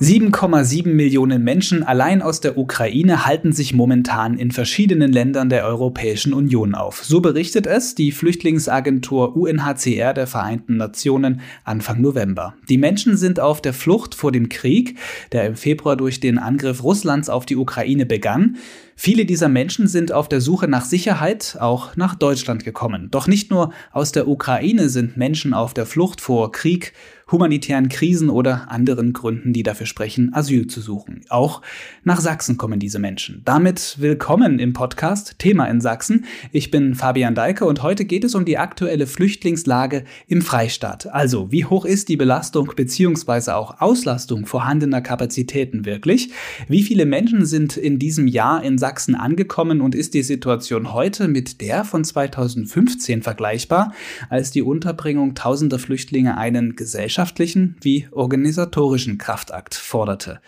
7,7 Millionen Menschen allein aus der Ukraine halten sich momentan in verschiedenen Ländern der Europäischen Union auf. So berichtet es die Flüchtlingsagentur UNHCR der Vereinten Nationen Anfang November. Die Menschen sind auf der Flucht vor dem Krieg, der im Februar durch den Angriff Russlands auf die Ukraine begann. Viele dieser Menschen sind auf der Suche nach Sicherheit auch nach Deutschland gekommen. Doch nicht nur aus der Ukraine sind Menschen auf der Flucht vor Krieg, humanitären Krisen oder anderen Gründen, die dafür sprechen, Asyl zu suchen. Auch nach Sachsen kommen diese Menschen. Damit willkommen im Podcast Thema in Sachsen. Ich bin Fabian Deike und heute geht es um die aktuelle Flüchtlingslage im Freistaat. Also, wie hoch ist die Belastung bzw. auch Auslastung vorhandener Kapazitäten wirklich? Wie viele Menschen sind in diesem Jahr in Sachsen angekommen und ist die Situation heute mit der von 2015 vergleichbar, als die Unterbringung tausender Flüchtlinge einen Gesellschaft gesellschaftlichen wie organisatorischen Kraftakt forderte.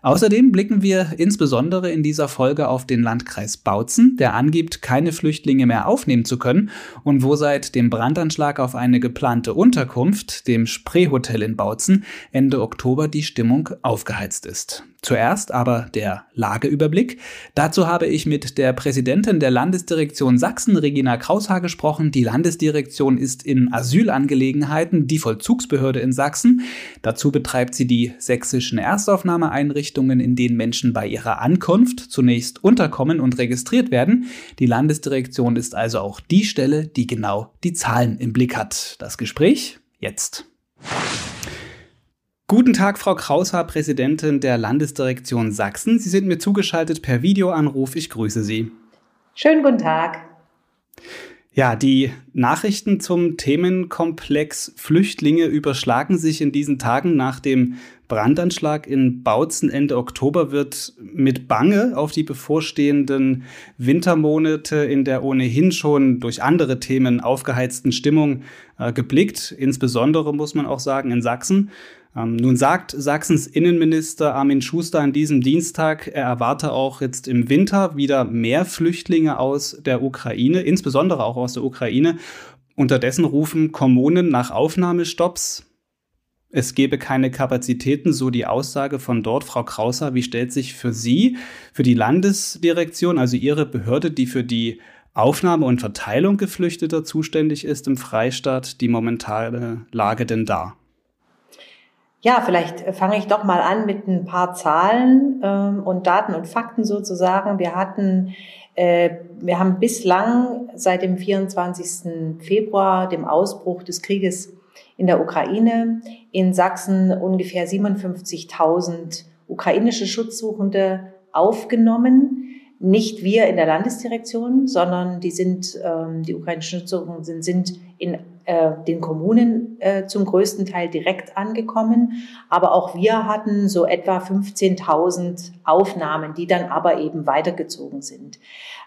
Außerdem blicken wir insbesondere in dieser Folge auf den Landkreis Bautzen, der angibt, keine Flüchtlinge mehr aufnehmen zu können und wo seit dem Brandanschlag auf eine geplante Unterkunft, dem Spreehotel in Bautzen, Ende Oktober die Stimmung aufgeheizt ist. Zuerst aber der Lageüberblick. Dazu habe ich mit der Präsidentin der Landesdirektion Sachsen, Regina Kraushaar, gesprochen. Die Landesdirektion ist in Asylangelegenheiten die Vollzugsbehörde in Sachsen. Dazu betreibt sie die sächsischen Erstaufnahmeeinrichtungen, in denen Menschen bei ihrer Ankunft zunächst unterkommen und registriert werden. Die Landesdirektion ist also auch die Stelle, die genau die Zahlen im Blick hat. Das Gespräch jetzt. Guten Tag, Frau Kraushaar, Präsidentin der Landesdirektion Sachsen. Sie sind mir zugeschaltet per Videoanruf. Ich grüße Sie. Schönen guten Tag. Ja, die Nachrichten zum Themenkomplex Flüchtlinge überschlagen sich in diesen Tagen nach dem Brandanschlag in Bautzen Ende Oktober wird mit Bange auf die bevorstehenden Wintermonate in der ohnehin schon durch andere Themen aufgeheizten Stimmung äh, geblickt. Insbesondere muss man auch sagen in Sachsen. Ähm, nun sagt Sachsens Innenminister Armin Schuster an diesem Dienstag, er erwarte auch jetzt im Winter wieder mehr Flüchtlinge aus der Ukraine, insbesondere auch aus der Ukraine. Unterdessen rufen Kommunen nach Aufnahmestopps. Es gebe keine Kapazitäten, so die Aussage von dort. Frau Krauser, wie stellt sich für Sie, für die Landesdirektion, also Ihre Behörde, die für die Aufnahme und Verteilung Geflüchteter zuständig ist im Freistaat, die momentane Lage denn dar? Ja, vielleicht fange ich doch mal an mit ein paar Zahlen ähm, und Daten und Fakten sozusagen. Wir hatten, äh, wir haben bislang seit dem 24. Februar, dem Ausbruch des Krieges in der Ukraine, in Sachsen ungefähr 57.000 ukrainische Schutzsuchende aufgenommen nicht wir in der Landesdirektion, sondern die sind, ähm, die ukrainischen Schutzsuchenden sind, sind in äh, den Kommunen äh, zum größten Teil direkt angekommen. Aber auch wir hatten so etwa 15.000 Aufnahmen, die dann aber eben weitergezogen sind.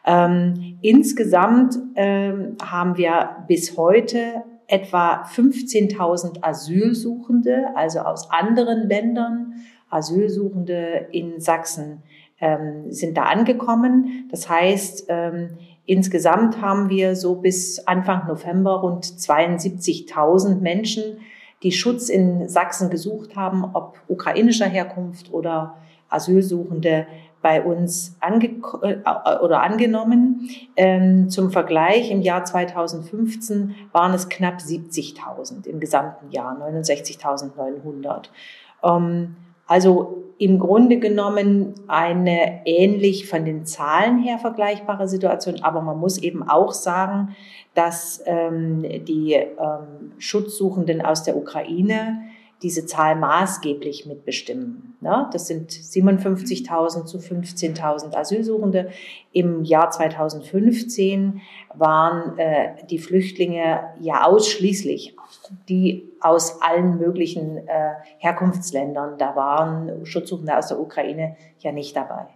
Ähm, insgesamt ähm, haben wir bis heute etwa 15.000 Asylsuchende, also aus anderen Ländern, Asylsuchende in Sachsen ähm, sind da angekommen. Das heißt, ähm, insgesamt haben wir so bis Anfang November rund 72.000 Menschen, die Schutz in Sachsen gesucht haben, ob ukrainischer Herkunft oder Asylsuchende bei uns ange äh, oder angenommen. Ähm, zum Vergleich, im Jahr 2015 waren es knapp 70.000 im gesamten Jahr, 69.900. Ähm, also im Grunde genommen eine ähnlich von den Zahlen her vergleichbare Situation, aber man muss eben auch sagen, dass ähm, die ähm, Schutzsuchenden aus der Ukraine diese Zahl maßgeblich mitbestimmen. Ne? Das sind 57.000 zu 15.000 Asylsuchende. Im Jahr 2015 waren äh, die Flüchtlinge ja ausschließlich die aus allen möglichen äh, Herkunftsländern. Da waren Schutzsuchende aus der Ukraine ja nicht dabei.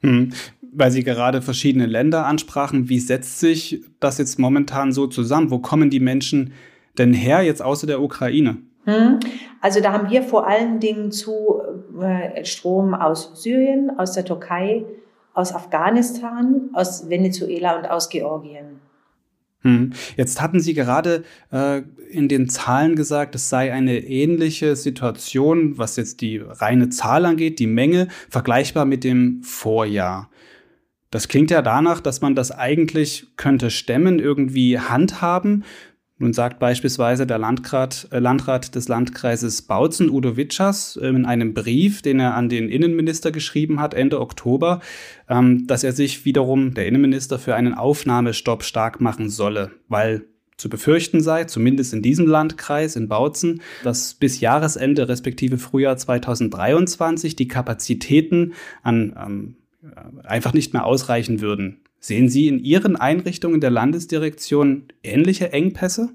Hm. Weil Sie gerade verschiedene Länder ansprachen, wie setzt sich das jetzt momentan so zusammen? Wo kommen die Menschen denn her, jetzt außer der Ukraine? Hm. Also da haben wir vor allen Dingen zu äh, Strom aus Syrien, aus der Türkei, aus Afghanistan, aus Venezuela und aus Georgien. Hm. Jetzt hatten Sie gerade äh, in den Zahlen gesagt, es sei eine ähnliche Situation, was jetzt die reine Zahl angeht, die Menge, vergleichbar mit dem Vorjahr. Das klingt ja danach, dass man das eigentlich könnte stemmen, irgendwie handhaben. Nun sagt beispielsweise der Landrat, äh, Landrat des Landkreises Bautzen, Udo Witschers, äh, in einem Brief, den er an den Innenminister geschrieben hat, Ende Oktober, ähm, dass er sich wiederum, der Innenminister, für einen Aufnahmestopp stark machen solle, weil zu befürchten sei, zumindest in diesem Landkreis, in Bautzen, dass bis Jahresende respektive Frühjahr 2023 die Kapazitäten an ähm, einfach nicht mehr ausreichen würden. Sehen Sie in Ihren Einrichtungen der Landesdirektion ähnliche Engpässe?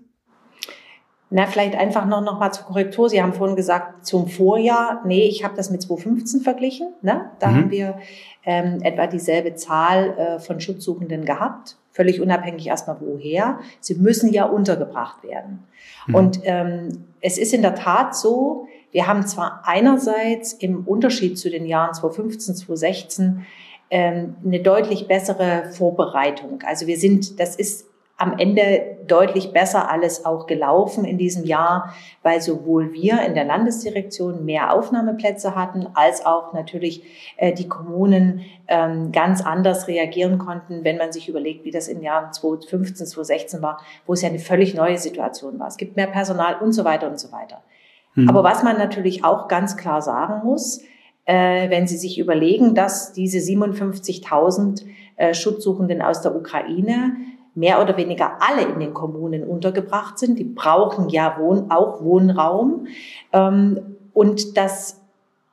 Na, vielleicht einfach noch, noch mal zur Korrektur. Sie haben vorhin gesagt, zum Vorjahr. Nee, ich habe das mit 2015 verglichen. Ne? Da mhm. haben wir ähm, etwa dieselbe Zahl äh, von Schutzsuchenden gehabt. Völlig unabhängig erstmal woher. Sie müssen ja untergebracht werden. Mhm. Und ähm, es ist in der Tat so, wir haben zwar einerseits im Unterschied zu den Jahren 2015, 2016 ähm, eine deutlich bessere Vorbereitung. Also wir sind, das ist am Ende deutlich besser alles auch gelaufen in diesem Jahr, weil sowohl wir in der Landesdirektion mehr Aufnahmeplätze hatten, als auch natürlich äh, die Kommunen ähm, ganz anders reagieren konnten, wenn man sich überlegt, wie das in den Jahren 2015, 2016 war, wo es ja eine völlig neue Situation war. Es gibt mehr Personal und so weiter und so weiter. Mhm. Aber was man natürlich auch ganz klar sagen muss, äh, wenn Sie sich überlegen, dass diese 57.000 äh, Schutzsuchenden aus der Ukraine mehr oder weniger alle in den Kommunen untergebracht sind. Die brauchen ja Wohn auch Wohnraum. Ähm, und dass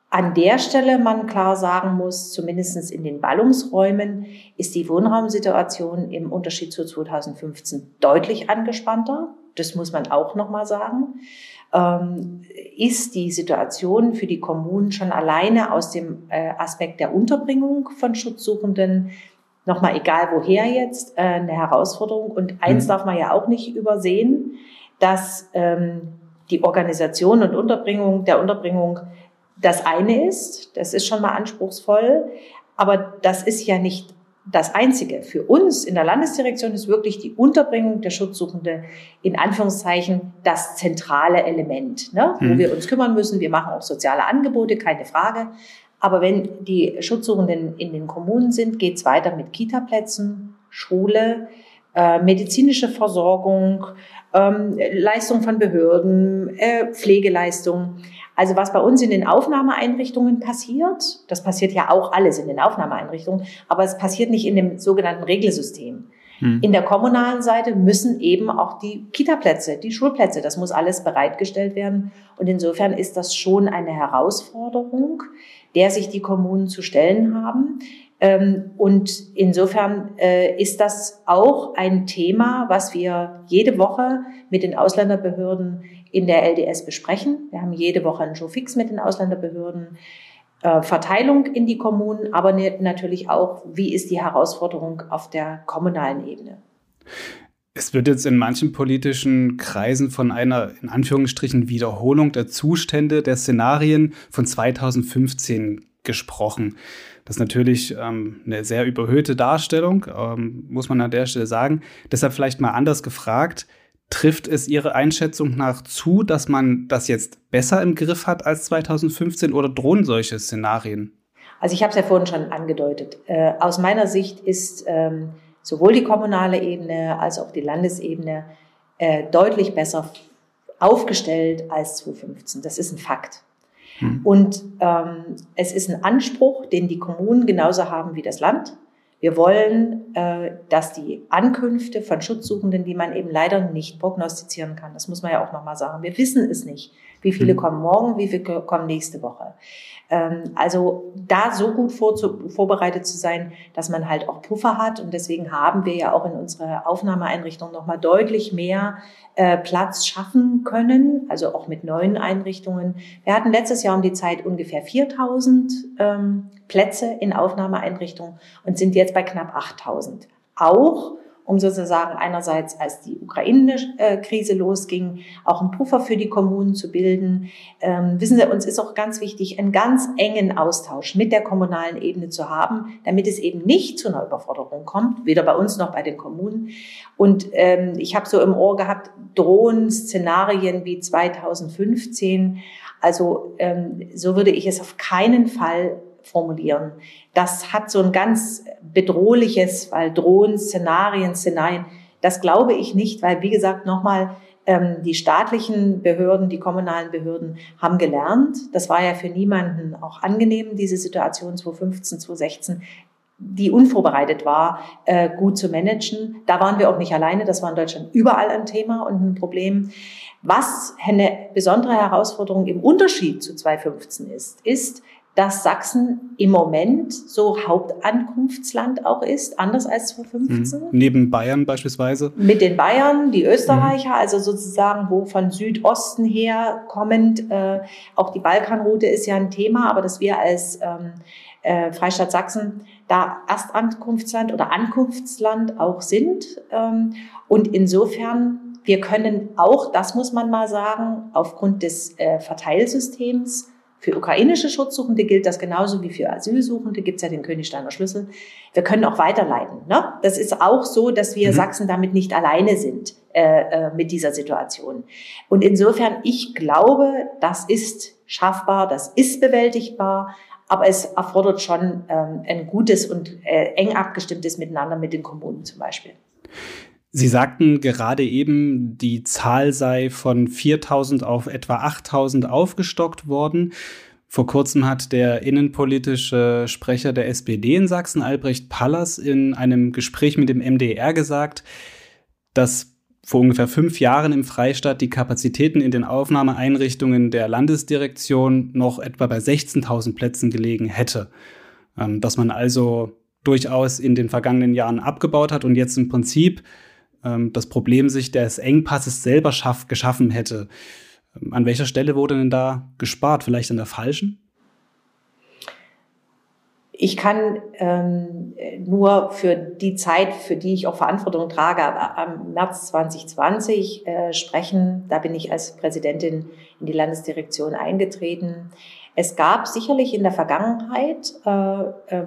an der Stelle man klar sagen muss, zumindest in den Ballungsräumen ist die Wohnraumsituation im Unterschied zu 2015 deutlich angespannter. Das muss man auch nochmal sagen ähm, ist die Situation für die Kommunen schon alleine aus dem äh, Aspekt der Unterbringung von Schutzsuchenden nochmal egal woher jetzt, äh, eine Herausforderung. Und eins mhm. darf man ja auch nicht übersehen, dass ähm, die Organisation und Unterbringung der Unterbringung das eine ist. Das ist schon mal anspruchsvoll. Aber das ist ja nicht das Einzige. Für uns in der Landesdirektion ist wirklich die Unterbringung der Schutzsuchende in Anführungszeichen das zentrale Element, ne? wo mhm. wir uns kümmern müssen. Wir machen auch soziale Angebote, keine Frage. Aber wenn die Schutzsuchenden in den Kommunen sind, geht es weiter mit Kitaplätzen, Schule, äh, medizinische Versorgung, ähm, Leistung von Behörden, äh, Pflegeleistung. Also was bei uns in den Aufnahmeeinrichtungen passiert, das passiert ja auch alles in den Aufnahmeeinrichtungen, aber es passiert nicht in dem sogenannten Regelsystem. Hm. In der kommunalen Seite müssen eben auch die Kitaplätze, die Schulplätze, das muss alles bereitgestellt werden. Und insofern ist das schon eine Herausforderung, der sich die Kommunen zu stellen haben. Ähm, und insofern äh, ist das auch ein Thema, was wir jede Woche mit den Ausländerbehörden in der LDS besprechen. Wir haben jede Woche einen Showfix mit den Ausländerbehörden. Äh, Verteilung in die Kommunen, aber natürlich auch, wie ist die Herausforderung auf der kommunalen Ebene. Es wird jetzt in manchen politischen Kreisen von einer in Anführungsstrichen Wiederholung der Zustände der Szenarien von 2015 gesprochen. Das ist natürlich ähm, eine sehr überhöhte Darstellung, ähm, muss man an der Stelle sagen. Deshalb vielleicht mal anders gefragt. Trifft es Ihre Einschätzung nach zu, dass man das jetzt besser im Griff hat als 2015 oder drohen solche Szenarien? Also ich habe es ja vorhin schon angedeutet. Äh, aus meiner Sicht ist ähm, sowohl die kommunale Ebene als auch die Landesebene äh, deutlich besser aufgestellt als 2015. Das ist ein Fakt. Hm. Und ähm, es ist ein Anspruch, den die Kommunen genauso haben wie das Land. Wir wollen, äh, dass die Ankünfte von Schutzsuchenden, die man eben leider nicht prognostizieren kann, das muss man ja auch nochmal sagen, wir wissen es nicht, wie viele mhm. kommen morgen, wie viele kommen nächste Woche. Ähm, also da so gut vorbereitet zu sein, dass man halt auch Puffer hat. Und deswegen haben wir ja auch in unserer Aufnahmeeinrichtung nochmal deutlich mehr äh, Platz schaffen können, also auch mit neuen Einrichtungen. Wir hatten letztes Jahr um die Zeit ungefähr 4000 ähm, Plätze in Aufnahmeeinrichtungen und sind jetzt bei knapp 8000. Auch um sozusagen einerseits, als die Ukraine-Krise losging, auch einen Puffer für die Kommunen zu bilden. Ähm, wissen Sie, uns ist auch ganz wichtig, einen ganz engen Austausch mit der kommunalen Ebene zu haben, damit es eben nicht zu einer Überforderung kommt, weder bei uns noch bei den Kommunen. Und ähm, ich habe so im Ohr gehabt, drohen Szenarien wie 2015. Also ähm, so würde ich es auf keinen Fall formulieren. Das hat so ein ganz bedrohliches, weil Drohnen, Szenarien, Szenarien, das glaube ich nicht, weil wie gesagt nochmal, ähm, die staatlichen Behörden, die kommunalen Behörden haben gelernt. Das war ja für niemanden auch angenehm, diese Situation 2015, 2016 die unvorbereitet war, äh, gut zu managen. Da waren wir auch nicht alleine, das war in Deutschland überall ein Thema und ein Problem. Was eine besondere Herausforderung im Unterschied zu 2015 ist, ist, dass Sachsen im Moment so Hauptankunftsland auch ist, anders als 2015. Mhm. Neben Bayern beispielsweise? Mit den Bayern, die Österreicher, mhm. also sozusagen, wo von Südosten her kommend, äh, auch die Balkanroute ist ja ein Thema, aber dass wir als ähm, äh, Freistaat Sachsen da Erstankunftsland oder Ankunftsland auch sind. Ähm, und insofern wir können auch, das muss man mal sagen, aufgrund des äh, Verteilsystems für ukrainische Schutzsuchende gilt das genauso wie für Asylsuchende, gibt es ja den Königsteiner Schlüssel. Wir können auch weiterleiten. Ne? Das ist auch so, dass wir mhm. Sachsen damit nicht alleine sind äh, äh, mit dieser Situation. Und insofern, ich glaube, das ist schaffbar, das ist bewältigbar, aber es erfordert schon ähm, ein gutes und äh, eng abgestimmtes Miteinander mit den Kommunen zum Beispiel. Sie sagten gerade eben, die Zahl sei von 4000 auf etwa 8000 aufgestockt worden. Vor kurzem hat der innenpolitische Sprecher der SPD in Sachsen, Albrecht Pallas, in einem Gespräch mit dem MDR gesagt, dass vor ungefähr fünf Jahren im Freistaat die Kapazitäten in den Aufnahmeeinrichtungen der Landesdirektion noch etwa bei 16.000 Plätzen gelegen hätte. Ähm, dass man also durchaus in den vergangenen Jahren abgebaut hat und jetzt im Prinzip ähm, das Problem sich des Engpasses selber schaff, geschaffen hätte. Ähm, an welcher Stelle wurde denn da gespart? Vielleicht an der falschen? Ich kann ähm, nur für die Zeit, für die ich auch Verantwortung trage, am März 2020 äh, sprechen. Da bin ich als Präsidentin in die Landesdirektion eingetreten. Es gab sicherlich in der Vergangenheit äh, äh,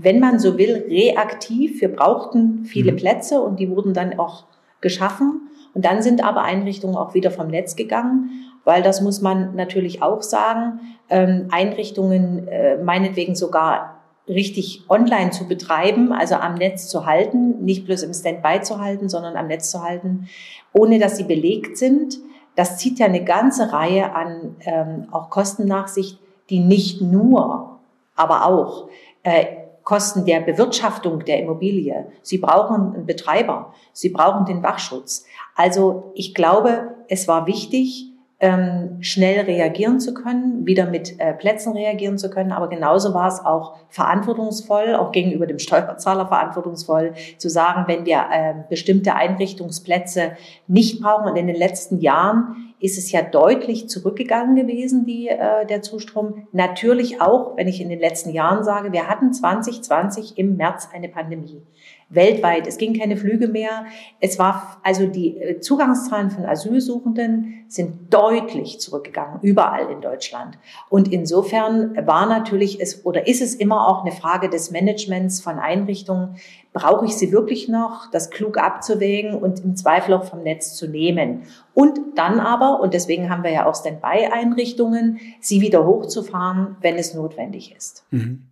wenn man so will, reaktiv. Wir brauchten viele mhm. Plätze und die wurden dann auch geschaffen. Und dann sind aber Einrichtungen auch wieder vom Netz gegangen, weil das muss man natürlich auch sagen, ähm, Einrichtungen äh, meinetwegen sogar richtig online zu betreiben, also am Netz zu halten, nicht bloß im Standby zu halten, sondern am Netz zu halten, ohne dass sie belegt sind. Das zieht ja eine ganze Reihe an ähm, auch Kostennachsicht, die nicht nur, aber auch äh, Kosten der Bewirtschaftung der Immobilie. Sie brauchen einen Betreiber. Sie brauchen den Wachschutz. Also ich glaube, es war wichtig, ähm, schnell reagieren zu können, wieder mit äh, Plätzen reagieren zu können. Aber genauso war es auch verantwortungsvoll, auch gegenüber dem Steuerzahler verantwortungsvoll, zu sagen, wenn wir äh, bestimmte Einrichtungsplätze nicht brauchen. Und in den letzten Jahren ist es ja deutlich zurückgegangen gewesen, die, äh, der Zustrom. Natürlich auch, wenn ich in den letzten Jahren sage, wir hatten 2020 im März eine Pandemie. Weltweit. Es ging keine Flüge mehr. Es war, also die äh, Zugangszahlen von Asylsuchenden sind deutlich zurückgegangen, überall in Deutschland. Und insofern war natürlich es, oder ist es immer auch eine Frage des Managements von Einrichtungen, brauche ich sie wirklich noch, das klug abzuwägen und im Zweifel auch vom Netz zu nehmen. Und dann aber, und deswegen haben wir ja auch Standby-Einrichtungen, sie wieder hochzufahren, wenn es notwendig ist. Mhm.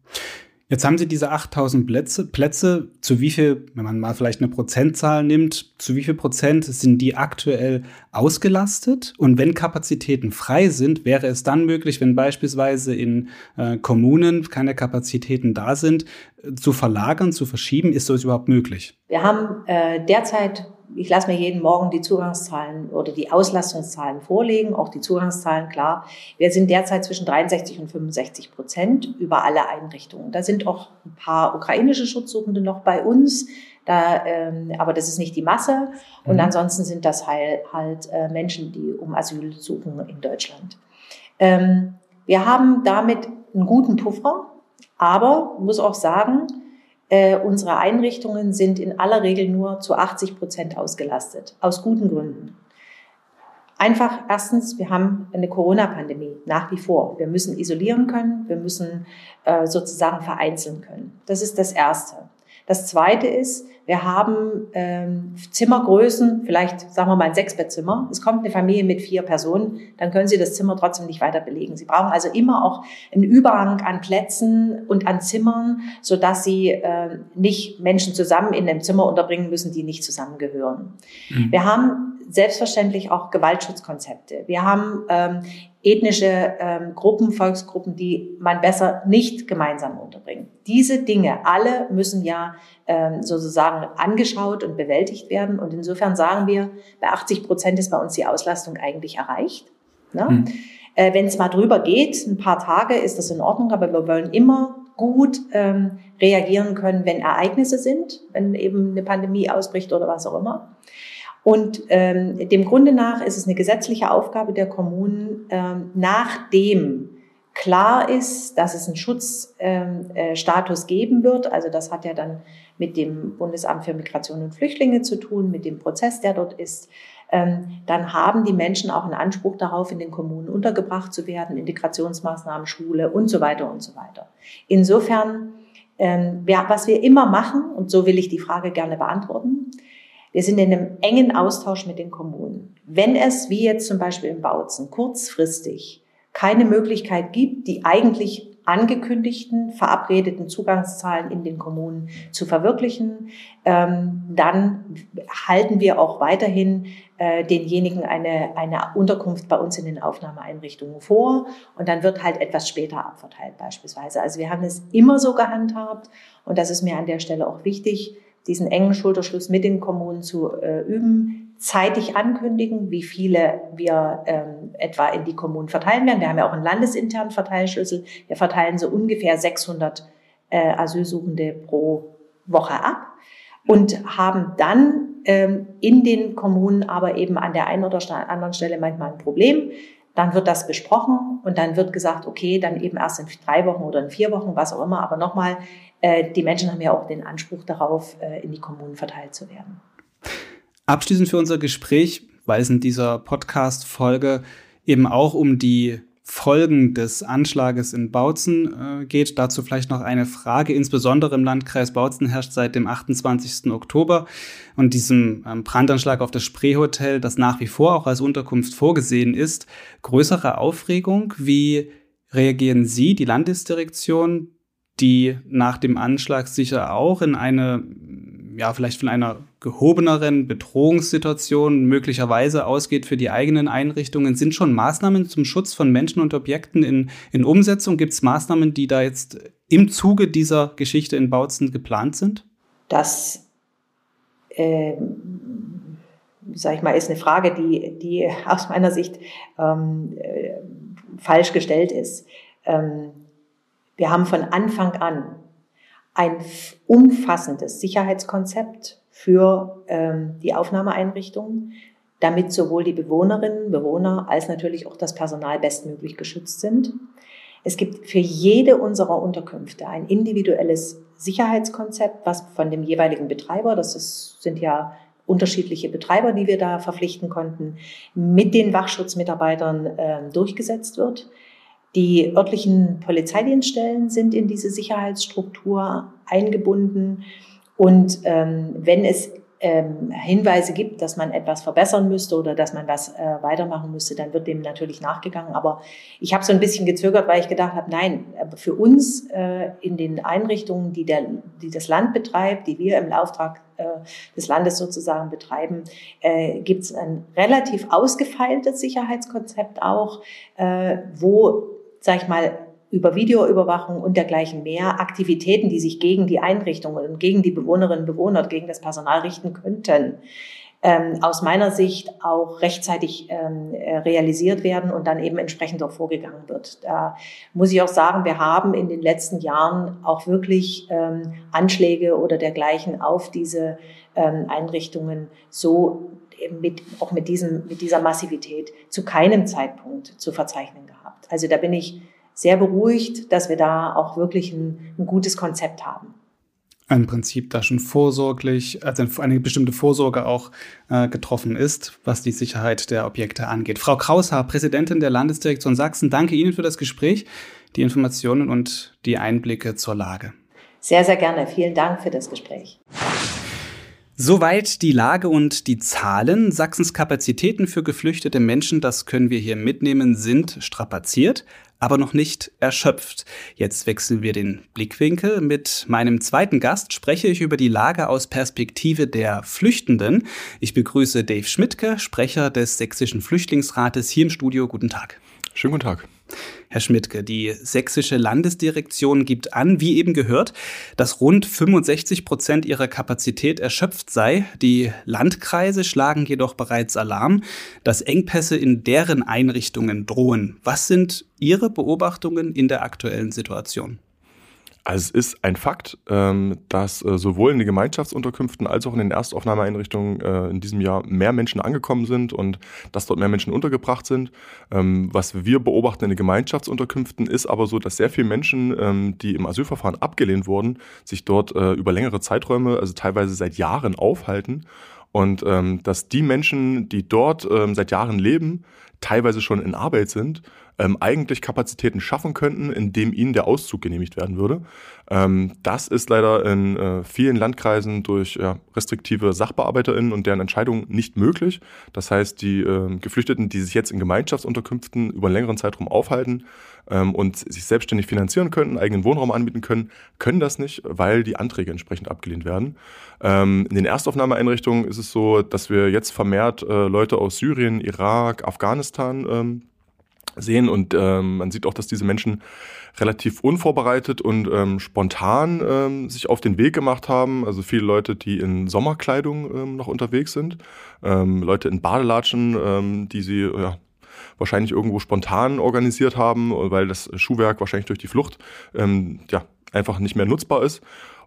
Jetzt haben Sie diese 8000 Plätze, Plätze. Zu wie viel, wenn man mal vielleicht eine Prozentzahl nimmt, zu wie viel Prozent sind die aktuell ausgelastet? Und wenn Kapazitäten frei sind, wäre es dann möglich, wenn beispielsweise in äh, Kommunen keine Kapazitäten da sind, äh, zu verlagern, zu verschieben? Ist das überhaupt möglich? Wir haben äh, derzeit ich lasse mir jeden Morgen die Zugangszahlen oder die Auslastungszahlen vorlegen, auch die Zugangszahlen, klar. Wir sind derzeit zwischen 63 und 65 Prozent über alle Einrichtungen. Da sind auch ein paar ukrainische Schutzsuchende noch bei uns. Da, ähm, aber das ist nicht die Masse. Und mhm. ansonsten sind das halt, halt äh, Menschen, die um Asyl suchen in Deutschland. Ähm, wir haben damit einen guten Puffer, aber muss auch sagen, Äh, unsere Einrichtungen sind in aller Regel nur zu 80 Prozent ausgelastet, aus guten Gründen. Einfach erstens, wir haben eine Corona-Pandemie nach wie vor. Wir müssen isolieren können, wir müssen äh, sozusagen vereinzeln können. Das ist das Erste. Das Zweite ist, wir haben ähm, Zimmergrößen, vielleicht sagen wir mal ein Sechsbettzimmer. Es kommt eine Familie mit vier Personen, dann können Sie das Zimmer trotzdem nicht weiter belegen. Sie brauchen also immer auch einen Überhang an Plätzen und an Zimmern, so dass Sie äh, nicht Menschen zusammen in einem Zimmer unterbringen müssen, die nicht zusammengehören. Mhm. Wir haben selbstverständlich auch Gewaltschutzkonzepte. Wir haben ähm, ethnische ähm, Gruppen, Volksgruppen, die man besser nicht gemeinsam unterbringt. Diese Dinge alle müssen ja ähm, sozusagen angeschaut und bewältigt werden. Und insofern sagen wir, bei 80 Prozent ist bei uns die Auslastung eigentlich erreicht. Ne? Hm. Äh, Wenn es mal drüber geht, ein paar Tage, ist das in Ordnung, aber wir wollen immer gut ähm, reagieren können, wenn Ereignisse sind, wenn eben eine Pandemie ausbricht oder was auch immer. Und ähm, dem Grunde nach ist es eine gesetzliche Aufgabe der Kommunen, ähm, nachdem klar ist, dass es einen Schutzstatus ähm, äh, geben wird. Also das hat ja dann mit dem Bundesamt für Migration und Flüchtlinge zu tun, mit dem Prozess, der dort ist. Ähm, dann haben die Menschen auch einen Anspruch darauf, in den Kommunen untergebracht zu werden, Integrationsmaßnahmen, Schule und so weiter und so weiter. Insofern, ähm, was wir immer machen, und so will ich die Frage gerne beantworten, wir sind in einem engen Austausch mit den Kommunen. Wenn es, wie jetzt zum Beispiel in Bautzen, kurzfristig keine Möglichkeit gibt, die eigentlich angekündigten, verabredeten Zugangszahlen in den Kommunen zu verwirklichen, ähm, dann halten wir auch weiterhin äh, denjenigen eine, eine Unterkunft bei uns in den Aufnahmeeinrichtungen vor und dann wird halt etwas später abverteilt beispielsweise. Also wir haben es immer so gehandhabt und das ist mir an der Stelle auch wichtig, diesen engen Schulterschluss mit den Kommunen zu äh, üben, zeitig ankündigen, wie viele wir ähm, etwa in die Kommunen verteilen werden. Wir haben ja auch einen landesinternen Verteilschlüssel. Wir verteilen so ungefähr 600 äh, Asylsuchende pro Woche ab und haben dann ähm, in den Kommunen aber eben an der einen oder anderen Stelle manchmal ein Problem. Dann wird das besprochen und dann wird gesagt, okay, dann eben erst in drei Wochen oder in vier Wochen, was auch immer. Aber nochmal, äh, die Menschen haben ja auch den Anspruch darauf, äh, in die Kommunen verteilt zu werden. Abschließend für unser Gespräch, weil es in dieser Podcast-Folge eben auch um die Folgen des Anschlages in Bautzen äh, geht. Dazu vielleicht noch eine Frage. Insbesondere im Landkreis Bautzen herrscht seit dem 28. Oktober und diesem ähm, Brandanschlag auf das Spreehotel, das nach wie vor auch als Unterkunft vorgesehen ist, größere Aufregung. Wie reagieren Sie, die Landesdirektion, die nach dem Anschlag sicher auch in eine, ja, vielleicht von einer gehobeneren Bedrohungssituation möglicherweise ausgeht für die eigenen Einrichtungen. Sind schon Maßnahmen zum Schutz von Menschen und Objekten in, in Umsetzung? Gibt es Maßnahmen, die da jetzt im Zuge dieser Geschichte in Bautzen geplant sind? Das, äh, sag ich mal, ist eine Frage, die, die aus meiner Sicht ähm, äh, falsch gestellt ist. Ähm, wir haben von Anfang an ein umfassendes Sicherheitskonzept für ähm, die Aufnahmeeinrichtungen, damit sowohl die Bewohnerinnen, Bewohner als natürlich auch das Personal bestmöglich geschützt sind. Es gibt für jede unserer Unterkünfte ein individuelles Sicherheitskonzept, was von dem jeweiligen Betreiber, das ist, sind ja unterschiedliche Betreiber, die wir da verpflichten konnten, mit den Wachschutzmitarbeitern äh, durchgesetzt wird. Die örtlichen Polizeidienststellen sind in diese Sicherheitsstruktur eingebunden. Und ähm, wenn es ähm, Hinweise gibt, dass man etwas verbessern müsste oder dass man was äh, weitermachen müsste, dann wird dem natürlich nachgegangen. Aber ich habe so ein bisschen gezögert, weil ich gedacht habe, nein, für uns äh, in den Einrichtungen, die, der, die das Land betreibt, die wir im Auftrag äh, des Landes sozusagen betreiben, äh, gibt es ein relativ ausgefeiltes Sicherheitskonzept auch, äh, wo sag ich mal, über Videoüberwachung und dergleichen mehr Aktivitäten, die sich gegen die Einrichtungen und gegen die Bewohnerinnen und Bewohner gegen das Personal richten könnten, ähm, aus meiner Sicht auch rechtzeitig ähm, äh, realisiert werden und dann eben entsprechend auch vorgegangen wird. Da muss ich auch sagen, wir haben in den letzten Jahren auch wirklich ähm, Anschläge oder dergleichen auf diese ähm, Einrichtungen so mit, auch mit, diesem, mit dieser Massivität zu keinem Zeitpunkt zu verzeichnen gehabt. Also da bin ich sehr beruhigt, dass wir da auch wirklich ein, ein gutes Konzept haben. im Prinzip da schon vorsorglich, also eine bestimmte Vorsorge auch äh, getroffen ist, was die Sicherheit der Objekte angeht. Frau Kraushaar, Präsidentin der Landesdirektion Sachsen, danke Ihnen für das Gespräch, die Informationen und die Einblicke zur Lage. Sehr, sehr gerne. Vielen Dank für das Gespräch. Soweit die Lage und die Zahlen. Sachsens Kapazitäten für geflüchtete Menschen, das können wir hier mitnehmen, sind strapaziert, aber noch nicht erschöpft. Jetzt wechseln wir den Blickwinkel. Mit meinem zweiten Gast spreche ich über die Lage aus Perspektive der Flüchtenden. Ich begrüße Dave Schmidtke, Sprecher des Sächsischen Flüchtlingsrates hier im Studio. Guten Tag. Schönen guten Tag. Herr Schmidtke, die sächsische Landesdirektion gibt an, wie eben gehört, dass rund 65 Prozent ihrer Kapazität erschöpft sei. Die Landkreise schlagen jedoch bereits Alarm, dass Engpässe in deren Einrichtungen drohen. Was sind Ihre Beobachtungen in der aktuellen Situation? Also es ist ein Fakt, ähm, dass äh, sowohl in den Gemeinschaftsunterkünften als auch in den Erstaufnahmeeinrichtungen äh, in diesem Jahr mehr Menschen angekommen sind und dass dort mehr Menschen untergebracht sind. Ähm, was wir beobachten in den Gemeinschaftsunterkünften ist aber so, dass sehr viele Menschen, ähm, die im Asylverfahren abgelehnt wurden, sich dort äh, über längere Zeiträume, also teilweise seit Jahren aufhalten. Und dass die Menschen, die dort seit Jahren leben, teilweise schon in Arbeit sind ähm, eigentlich Kapazitäten schaffen könnten, indem ihnen der Auszug genehmigt werden würde. Ähm, das ist leider in äh, vielen Landkreisen durch ja, restriktive SachbearbeiterInnen und deren Entscheidungen nicht möglich. Das heißt, die äh, Geflüchteten, die sich jetzt in Gemeinschaftsunterkünften über einen längeren Zeitraum aufhalten ähm, und sich selbstständig finanzieren könnten, eigenen Wohnraum anbieten können, können das nicht, weil die Anträge entsprechend abgelehnt werden. Ähm, in den Erstaufnahmeeinrichtungen ist es so, dass wir jetzt vermehrt äh, Leute aus Syrien, Irak, Afghanistan ähm, sehen. Und ähm, man sieht auch, dass diese Menschen relativ unvorbereitet und ähm, spontan ähm, sich auf den Weg gemacht haben. Also viele Leute, die in Sommerkleidung ähm, noch unterwegs sind, ähm, Leute in Badelatschen, ähm, die sie ja, wahrscheinlich irgendwo spontan organisiert haben, weil das Schuhwerk wahrscheinlich durch die Flucht ähm, ja, einfach nicht mehr nutzbar ist.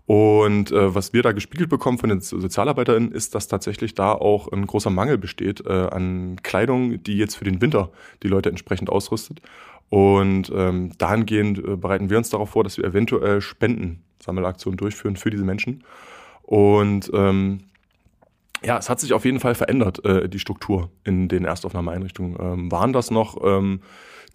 Und äh, was wir da gespiegelt bekommen von den SozialarbeiterInnen, ist, dass tatsächlich da auch ein großer Mangel besteht äh, an Kleidung, die jetzt für den Winter die Leute entsprechend ausrüstet. Und ähm, dahingehend äh, bereiten wir uns darauf vor, dass wir eventuell Spendensammelaktionen durchführen für diese Menschen. Und ähm, ja, es hat sich auf jeden Fall verändert, äh, die Struktur in den Erstaufnahmeeinrichtungen. Ähm, waren das noch ähm,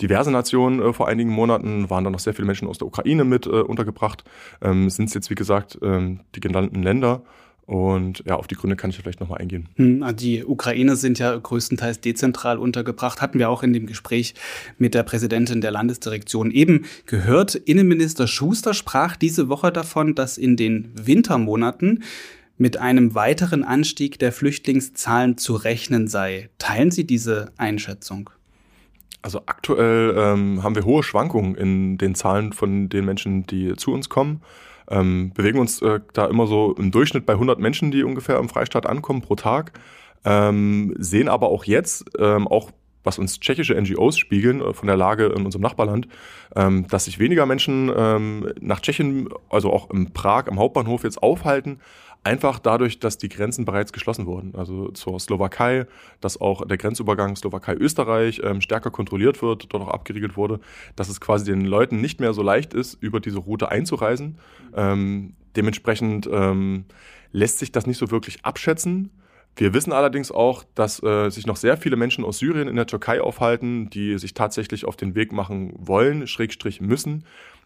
diverse Nationen äh, vor einigen Monaten, waren da noch sehr viele Menschen aus der Ukraine mit äh, untergebracht. Ähm, Sind es jetzt, wie gesagt, ähm, die genannten Länder. Und ja, auf die Gründe kann ich vielleicht nochmal eingehen. Hm, die Ukraine sind ja größtenteils dezentral untergebracht. Hatten wir auch in dem Gespräch mit der Präsidentin der Landesdirektion eben gehört. Innenminister Schuster sprach diese Woche davon, dass in den Wintermonaten mit einem weiteren Anstieg der Flüchtlingszahlen zu rechnen sei. Teilen Sie diese Einschätzung? Also aktuell ähm, haben wir hohe Schwankungen in den Zahlen von den Menschen, die zu uns kommen. Ähm, bewegen uns äh, da immer so im Durchschnitt bei 100 Menschen, die ungefähr im Freistaat ankommen pro Tag. Ähm, sehen aber auch jetzt, ähm, auch was uns tschechische NGOs spiegeln äh, von der Lage in unserem Nachbarland, ähm, dass sich weniger Menschen ähm, nach Tschechien, also auch in Prag am Hauptbahnhof jetzt aufhalten, Einfach dadurch, dass die Grenzen bereits geschlossen wurden. Also zur Slowakei, dass auch der Grenzübergang Slowakei-Österreich ähm, stärker kontrolliert wird, dort auch abgeriegelt wurde, dass es quasi den Leuten nicht mehr so leicht ist, über diese Route einzureisen. Ähm, dementsprechend ähm, lässt sich das nicht so wirklich abschätzen. Wir wissen allerdings auch, dass äh, sich noch sehr viele Menschen aus Syrien in der Türkei aufhalten, die sich tatsächlich auf den Weg machen wollen, Schrägstrich müssen,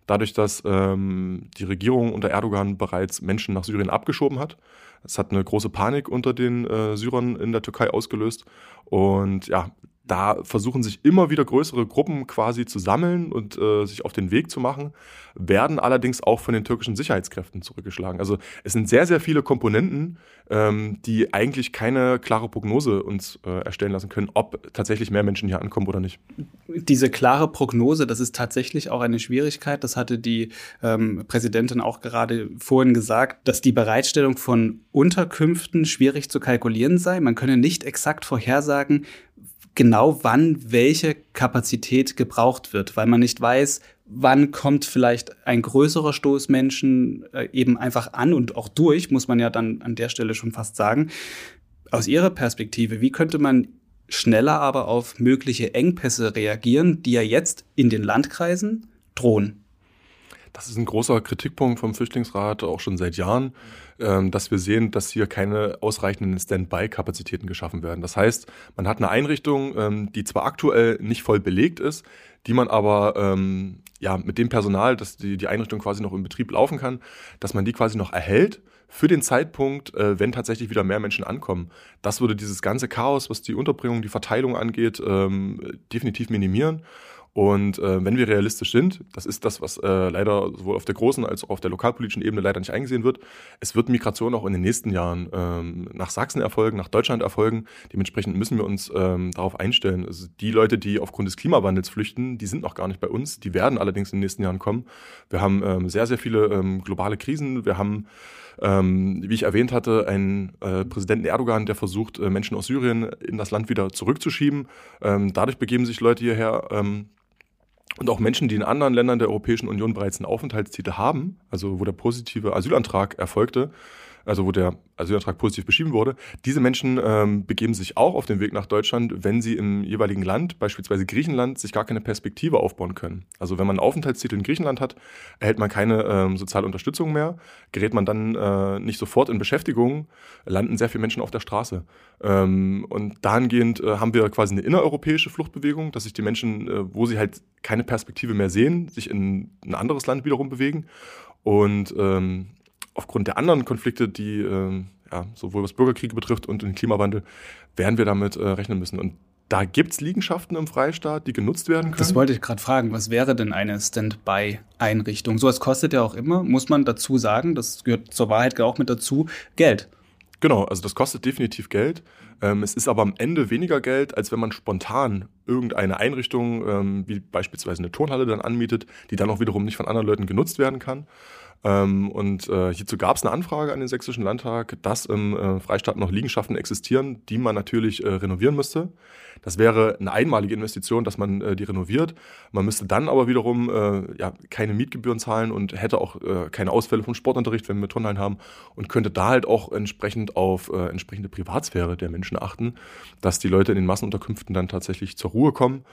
dadurch, dass ähm, die Regierung unter Erdogan bereits Menschen nach Syrien abgeschoben hat. Es hat eine große Panik unter den äh, Syrern in der Türkei ausgelöst. Und ja, da versuchen sich immer wieder größere Gruppen quasi zu sammeln und äh, sich auf den Weg zu machen, werden allerdings auch von den türkischen Sicherheitskräften zurückgeschlagen. Also es sind sehr, sehr viele Komponenten, ähm, die eigentlich keine klare Prognose uns äh, erstellen lassen können, ob tatsächlich mehr Menschen hier ankommen oder nicht. Diese klare Prognose, das ist tatsächlich auch eine Schwierigkeit. Das hatte die ähm, Präsidentin auch gerade vorhin gesagt, dass die Bereitstellung von Unterkünften schwierig zu kalkulieren sei. Man könne nicht exakt vorhersagen, genau wann welche Kapazität gebraucht wird, weil man nicht weiß, wann kommt vielleicht ein größerer Stoß Menschen äh, eben einfach an und auch durch, muss man ja dann an der Stelle schon fast sagen. Aus Ihrer Perspektive, wie könnte man schneller aber auf mögliche Engpässe reagieren, die ja jetzt in den Landkreisen drohen? Das ist ein großer Kritikpunkt vom Flüchtlingsrat, auch schon seit Jahren, ähm, dass wir sehen, dass hier keine ausreichenden Standby-Kapazitäten geschaffen werden. Das heißt, man hat eine Einrichtung, ähm, die zwar aktuell nicht voll belegt ist, die man aber ähm, ja, mit dem Personal, dass die, die Einrichtung quasi noch im Betrieb laufen kann, dass man die quasi noch erhält für den Zeitpunkt, äh, wenn tatsächlich wieder mehr Menschen ankommen. Das würde dieses ganze Chaos, was die Unterbringung, die Verteilung angeht, ähm, definitiv minimieren. Und äh, wenn wir realistisch sind, das ist das, was äh, leider sowohl auf der großen als auch auf der lokalpolitischen Ebene leider nicht eingesehen wird, es wird Migration auch in den nächsten Jahren ähm, nach Sachsen erfolgen, nach Deutschland erfolgen. Dementsprechend müssen wir uns ähm, darauf einstellen. Also die Leute, die aufgrund des Klimawandels flüchten, die sind noch gar nicht bei uns. Die werden allerdings in den nächsten Jahren kommen. Wir haben ähm, sehr, sehr viele ähm, globale Krisen. Wir haben ähm, wie ich erwähnt hatte, einen äh, Präsidenten Erdogan, der versucht, äh, Menschen aus Syrien in das Land wieder zurückzuschieben. Ähm, dadurch begeben sich Leute hierher. Und auch Menschen, die in anderen Ländern der Europäischen Union bereits einen Aufenthaltstitel haben, also wo der positive Asylantrag erfolgte, also wo der Asylantrag positiv beschieden wurde, diese Menschen ähm, begeben sich auch auf den Weg nach Deutschland, wenn sie im jeweiligen Land, beispielsweise Griechenland, sich gar keine Perspektive aufbauen können. Also wenn man einen Aufenthaltstitel in Griechenland hat, erhält man keine ähm, soziale Unterstützung mehr, gerät man dann äh, nicht sofort in Beschäftigung, landen sehr viele Menschen auf der Straße. Ähm, und dahingehend äh, haben wir quasi eine innereuropäische Fluchtbewegung, dass sich die Menschen, äh, wo sie halt keine Perspektive mehr sehen, sich in ein anderes Land wiederum bewegen. Und ähm, aufgrund der anderen Konflikte, die äh, ja, sowohl was Bürgerkriege betrifft und den Klimawandel, werden wir damit äh, rechnen müssen. Und da gibt es Liegenschaften im Freistaat, die genutzt werden können. Das wollte ich gerade fragen. Was wäre denn eine Standby-Einrichtung? So etwas kostet ja auch immer, muss man dazu sagen, das gehört zur Wahrheit auch mit dazu, Geld. Genau, also das kostet definitiv Geld. Ähm, es ist aber am Ende weniger Geld, als wenn man spontan irgendeine Einrichtung, ähm, wie beispielsweise eine Turnhalle, dann anmietet, die dann auch wiederum nicht von anderen Leuten genutzt werden kann. Ähm, und äh, hierzu gab es eine Anfrage an den Sächsischen Landtag, dass im äh, Freistaat noch Liegenschaften existieren, die man natürlich äh, renovieren müsste. Das wäre eine einmalige Investition, dass man äh, die renoviert. Man müsste dann aber wiederum äh, ja, keine Mietgebühren zahlen und hätte auch äh, keine Ausfälle vom Sportunterricht, wenn wir Turnhallen haben und könnte da halt auch entsprechend auf äh, entsprechende Privatsphäre der Menschen achten, dass die Leute in den Massenunterkünften dann tatsächlich zur Ruhe kommen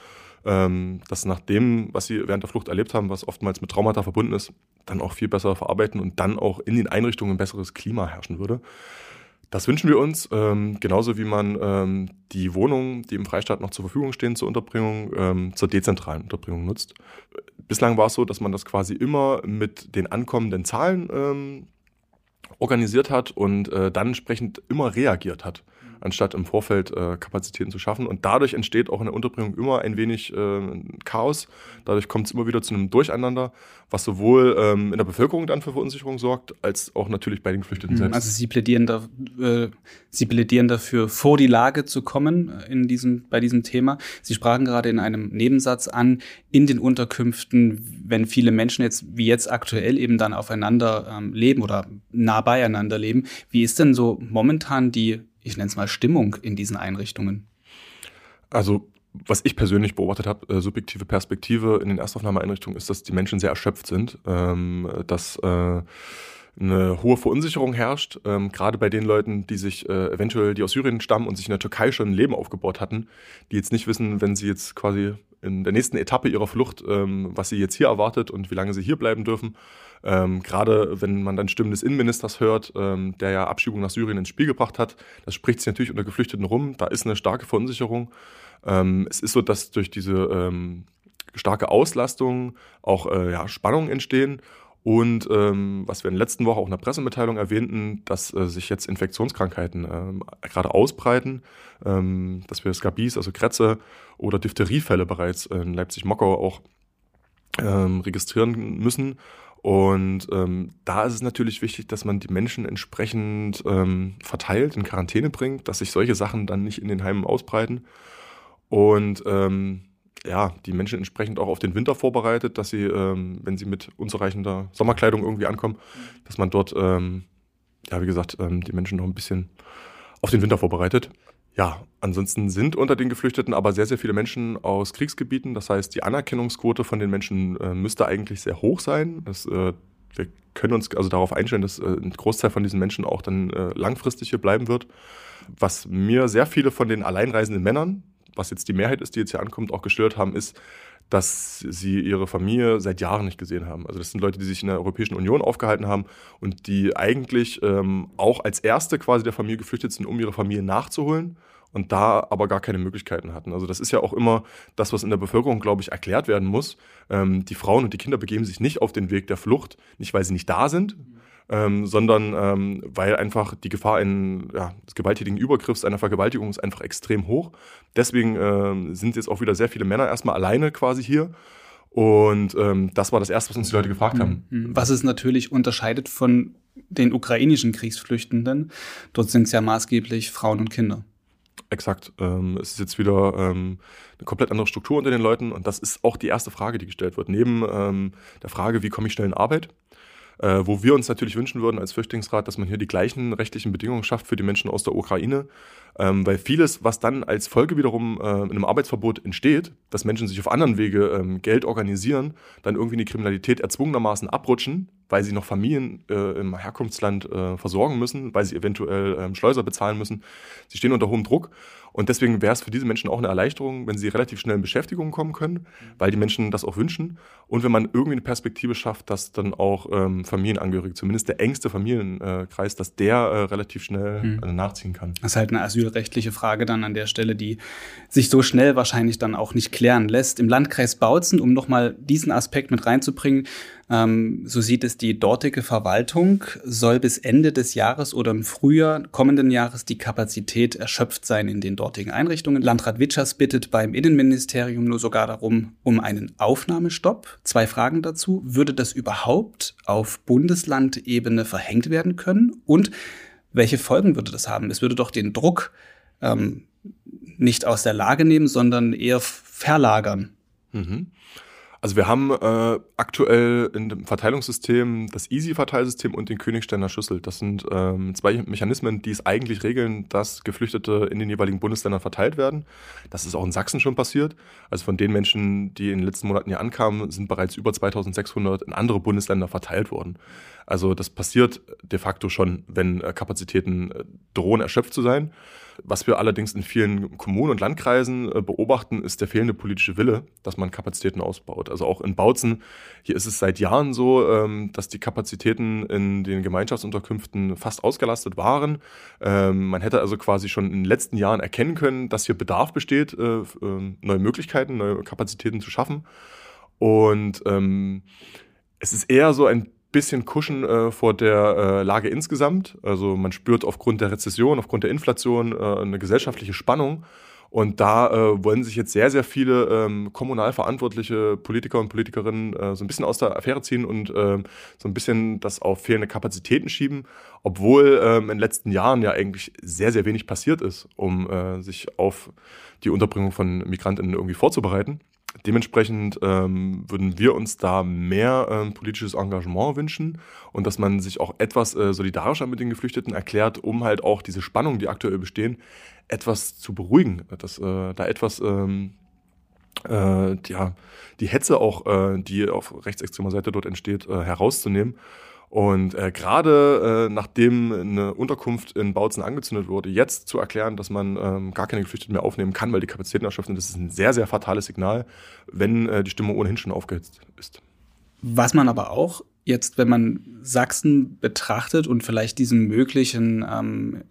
ähm, dass nach dem, was sie während der Flucht erlebt haben, was oftmals mit Traumata verbunden ist, dann auch viel besser verarbeiten und dann auch in den Einrichtungen ein besseres Klima herrschen würde. Das wünschen wir uns, ähm, genauso wie man ähm, die Wohnungen, die im Freistaat noch zur Verfügung stehen zur Unterbringung, ähm, zur dezentralen Unterbringung nutzt. Bislang war es so, dass man das quasi immer mit den ankommenden Zahlen ähm, organisiert hat und äh, dann entsprechend immer reagiert hat anstatt im Vorfeld äh, Kapazitäten zu schaffen. Und dadurch entsteht auch in der Unterbringung immer ein wenig äh, Chaos. Dadurch kommt es immer wieder zu einem Durcheinander, was sowohl ähm, in der Bevölkerung dann für Verunsicherung sorgt, als auch natürlich bei den Geflüchteten mhm. selbst. Also Sie plädieren, da, äh, Sie plädieren dafür, vor die Lage zu kommen in diesem, bei diesem Thema. Sie sprachen gerade in einem Nebensatz an, in den Unterkünften, wenn viele Menschen jetzt, wie jetzt aktuell, eben dann aufeinander ähm, leben oder nah beieinander leben. Wie ist denn so momentan die ich nenne es mal Stimmung in diesen Einrichtungen? Also was ich persönlich beobachtet habe, äh, subjektive Perspektive in den Erstaufnahmeeinrichtungen, ist, dass die Menschen sehr erschöpft sind, ähm, dass äh, eine hohe Verunsicherung herrscht, ähm, gerade bei den Leuten, die sich äh, eventuell, die aus Syrien stammen und sich in der Türkei schon ein Leben aufgebaut hatten, die jetzt nicht wissen, wenn sie jetzt quasi in der nächsten Etappe ihrer Flucht, ähm, was sie jetzt hier erwartet und wie lange sie hier bleiben dürfen. Ähm, Gerade wenn man dann Stimmen des Innenministers hört, ähm, der ja Abschiebung nach Syrien ins Spiel gebracht hat, das spricht sich natürlich unter Geflüchteten rum. Da ist eine starke Verunsicherung. Ähm, es ist so, dass durch diese ähm, starke Auslastung auch äh, ja, Spannungen entstehen. Und ähm, was wir in der letzten Woche auch in der Pressemitteilung erwähnten, dass äh, sich jetzt Infektionskrankheiten ähm, gerade ausbreiten, ähm, dass wir Skabis, also Krätze oder Diphtheriefälle bereits in Leipzig-Mockau auch ähm, registrieren müssen. Und ähm, da ist es natürlich wichtig, dass man die Menschen entsprechend ähm, verteilt, in Quarantäne bringt, dass sich solche Sachen dann nicht in den Heimen ausbreiten. Und ja, die Menschen entsprechend auch auf den Winter vorbereitet, dass sie, ähm, wenn sie mit unzureichender Sommerkleidung irgendwie ankommen, dass man dort, ähm, ja, wie gesagt, ähm, die Menschen noch ein bisschen auf den Winter vorbereitet. Ja, ansonsten sind unter den Geflüchteten aber sehr, sehr viele Menschen aus Kriegsgebieten. Das heißt, die Anerkennungsquote von den Menschen äh, müsste eigentlich sehr hoch sein. Das, äh, wir können uns also darauf einstellen, dass äh, ein Großteil von diesen Menschen auch dann äh, langfristig hier bleiben wird. Was mir sehr viele von den alleinreisenden Männern was jetzt die Mehrheit ist, die jetzt hier ankommt, auch gestört haben, ist, dass sie ihre Familie seit Jahren nicht gesehen haben. Also das sind Leute, die sich in der Europäischen Union aufgehalten haben und die eigentlich ähm, auch als Erste quasi der Familie geflüchtet sind, um ihre Familie nachzuholen und da aber gar keine Möglichkeiten hatten. Also das ist ja auch immer das, was in der Bevölkerung, glaube ich, erklärt werden muss. Ähm, die Frauen und die Kinder begeben sich nicht auf den Weg der Flucht, nicht weil sie nicht da sind, ähm, sondern ähm, weil einfach die Gefahr in, ja, des gewalttätigen Übergriffs, einer Vergewaltigung ist einfach extrem hoch. Deswegen ähm, sind jetzt auch wieder sehr viele Männer erstmal alleine quasi hier. Und ähm, das war das Erste, was uns die Leute gefragt haben. Mhm. Was es natürlich unterscheidet von den ukrainischen Kriegsflüchtenden. Dort sind es ja maßgeblich Frauen und Kinder. Exakt. Ähm, es ist jetzt wieder ähm, eine komplett andere Struktur unter den Leuten und das ist auch die erste Frage, die gestellt wird. Neben ähm, der Frage, wie komme ich schnell in Arbeit, äh, wo wir uns natürlich wünschen würden als Flüchtlingsrat, dass man hier die gleichen rechtlichen Bedingungen schafft für die Menschen aus der Ukraine. Ähm, weil vieles, was dann als Folge wiederum äh, in einem Arbeitsverbot entsteht, dass Menschen sich auf anderen Wege ähm, Geld organisieren, dann irgendwie in die Kriminalität erzwungenermaßen abrutschen, weil sie noch Familien äh, im Herkunftsland äh, versorgen müssen, weil sie eventuell ähm, Schleuser bezahlen müssen. Sie stehen unter hohem Druck. Und deswegen wäre es für diese Menschen auch eine Erleichterung, wenn sie relativ schnell in Beschäftigung kommen können, weil die Menschen das auch wünschen. Und wenn man irgendwie eine Perspektive schafft, dass dann auch ähm, Familienangehörige, zumindest der engste Familienkreis, dass der äh, relativ schnell hm. Nachziehen kann. Das ist halt eine asylrechtliche Frage dann an der Stelle, die sich so schnell wahrscheinlich dann auch nicht klären lässt. Im Landkreis Bautzen, um nochmal diesen Aspekt mit reinzubringen, ähm, so sieht es die dortige Verwaltung, soll bis Ende des Jahres oder im Frühjahr kommenden Jahres die Kapazität erschöpft sein in den dortigen Einrichtungen. Landrat Witschers bittet beim Innenministerium nur sogar darum, um einen Aufnahmestopp. Zwei Fragen dazu. Würde das überhaupt auf Bundeslandebene verhängt werden können? Und welche Folgen würde das haben? Es würde doch den Druck ähm, nicht aus der Lage nehmen, sondern eher verlagern. Mhm. Also wir haben äh, aktuell in dem Verteilungssystem das Easy-Verteilsystem und den Königsteiner Schüssel. Das sind ähm, zwei Mechanismen, die es eigentlich regeln, dass Geflüchtete in den jeweiligen Bundesländern verteilt werden. Das ist auch in Sachsen schon passiert. Also von den Menschen, die in den letzten Monaten hier ankamen, sind bereits über 2600 in andere Bundesländer verteilt worden. Also das passiert de facto schon, wenn äh, Kapazitäten äh, drohen erschöpft zu sein. Was wir allerdings in vielen Kommunen und Landkreisen äh, beobachten, ist der fehlende politische Wille, dass man Kapazitäten ausbaut. Also auch in Bautzen, hier ist es seit Jahren so, ähm, dass die Kapazitäten in den Gemeinschaftsunterkünften fast ausgelastet waren. Ähm, man hätte also quasi schon in den letzten Jahren erkennen können, dass hier Bedarf besteht, äh, ähm, neue Möglichkeiten, neue Kapazitäten zu schaffen. Und es ist eher so ein bisschen kuschen äh, vor der äh, Lage insgesamt. Also man spürt aufgrund der Rezession, aufgrund der Inflation äh, eine gesellschaftliche Spannung. Und da äh, wollen sich jetzt sehr, sehr viele ähm, kommunal verantwortliche Politiker und Politikerinnen äh, so ein bisschen aus der Affäre ziehen und äh, so ein bisschen das auf fehlende Kapazitäten schieben, obwohl ähm, in den letzten Jahren ja eigentlich sehr, sehr wenig passiert ist, um äh, sich auf die Unterbringung von Migrantinnen irgendwie vorzubereiten. Dementsprechend ähm, würden wir uns da mehr ähm, politisches Engagement wünschen und dass man sich auch etwas äh, solidarischer mit den Geflüchteten erklärt, um halt auch diese Spannungen, die aktuell bestehen, etwas zu beruhigen, dass äh, da etwas ähm, äh, ja, die Hetze auch, äh, die auf rechtsextremer Seite dort entsteht, äh, herauszunehmen und äh, gerade äh, nachdem eine Unterkunft in Bautzen angezündet wurde, jetzt zu erklären, dass man ähm, gar keine Geflüchteten mehr aufnehmen kann, weil die Kapazitäten erschöpft sind, das ist ein sehr, sehr fatales Signal, wenn äh, die Stimmung ohnehin schon aufgehitzt ist. Was man aber auch jetzt, wenn man Sachsen betrachtet und vielleicht diesen möglichen ähm,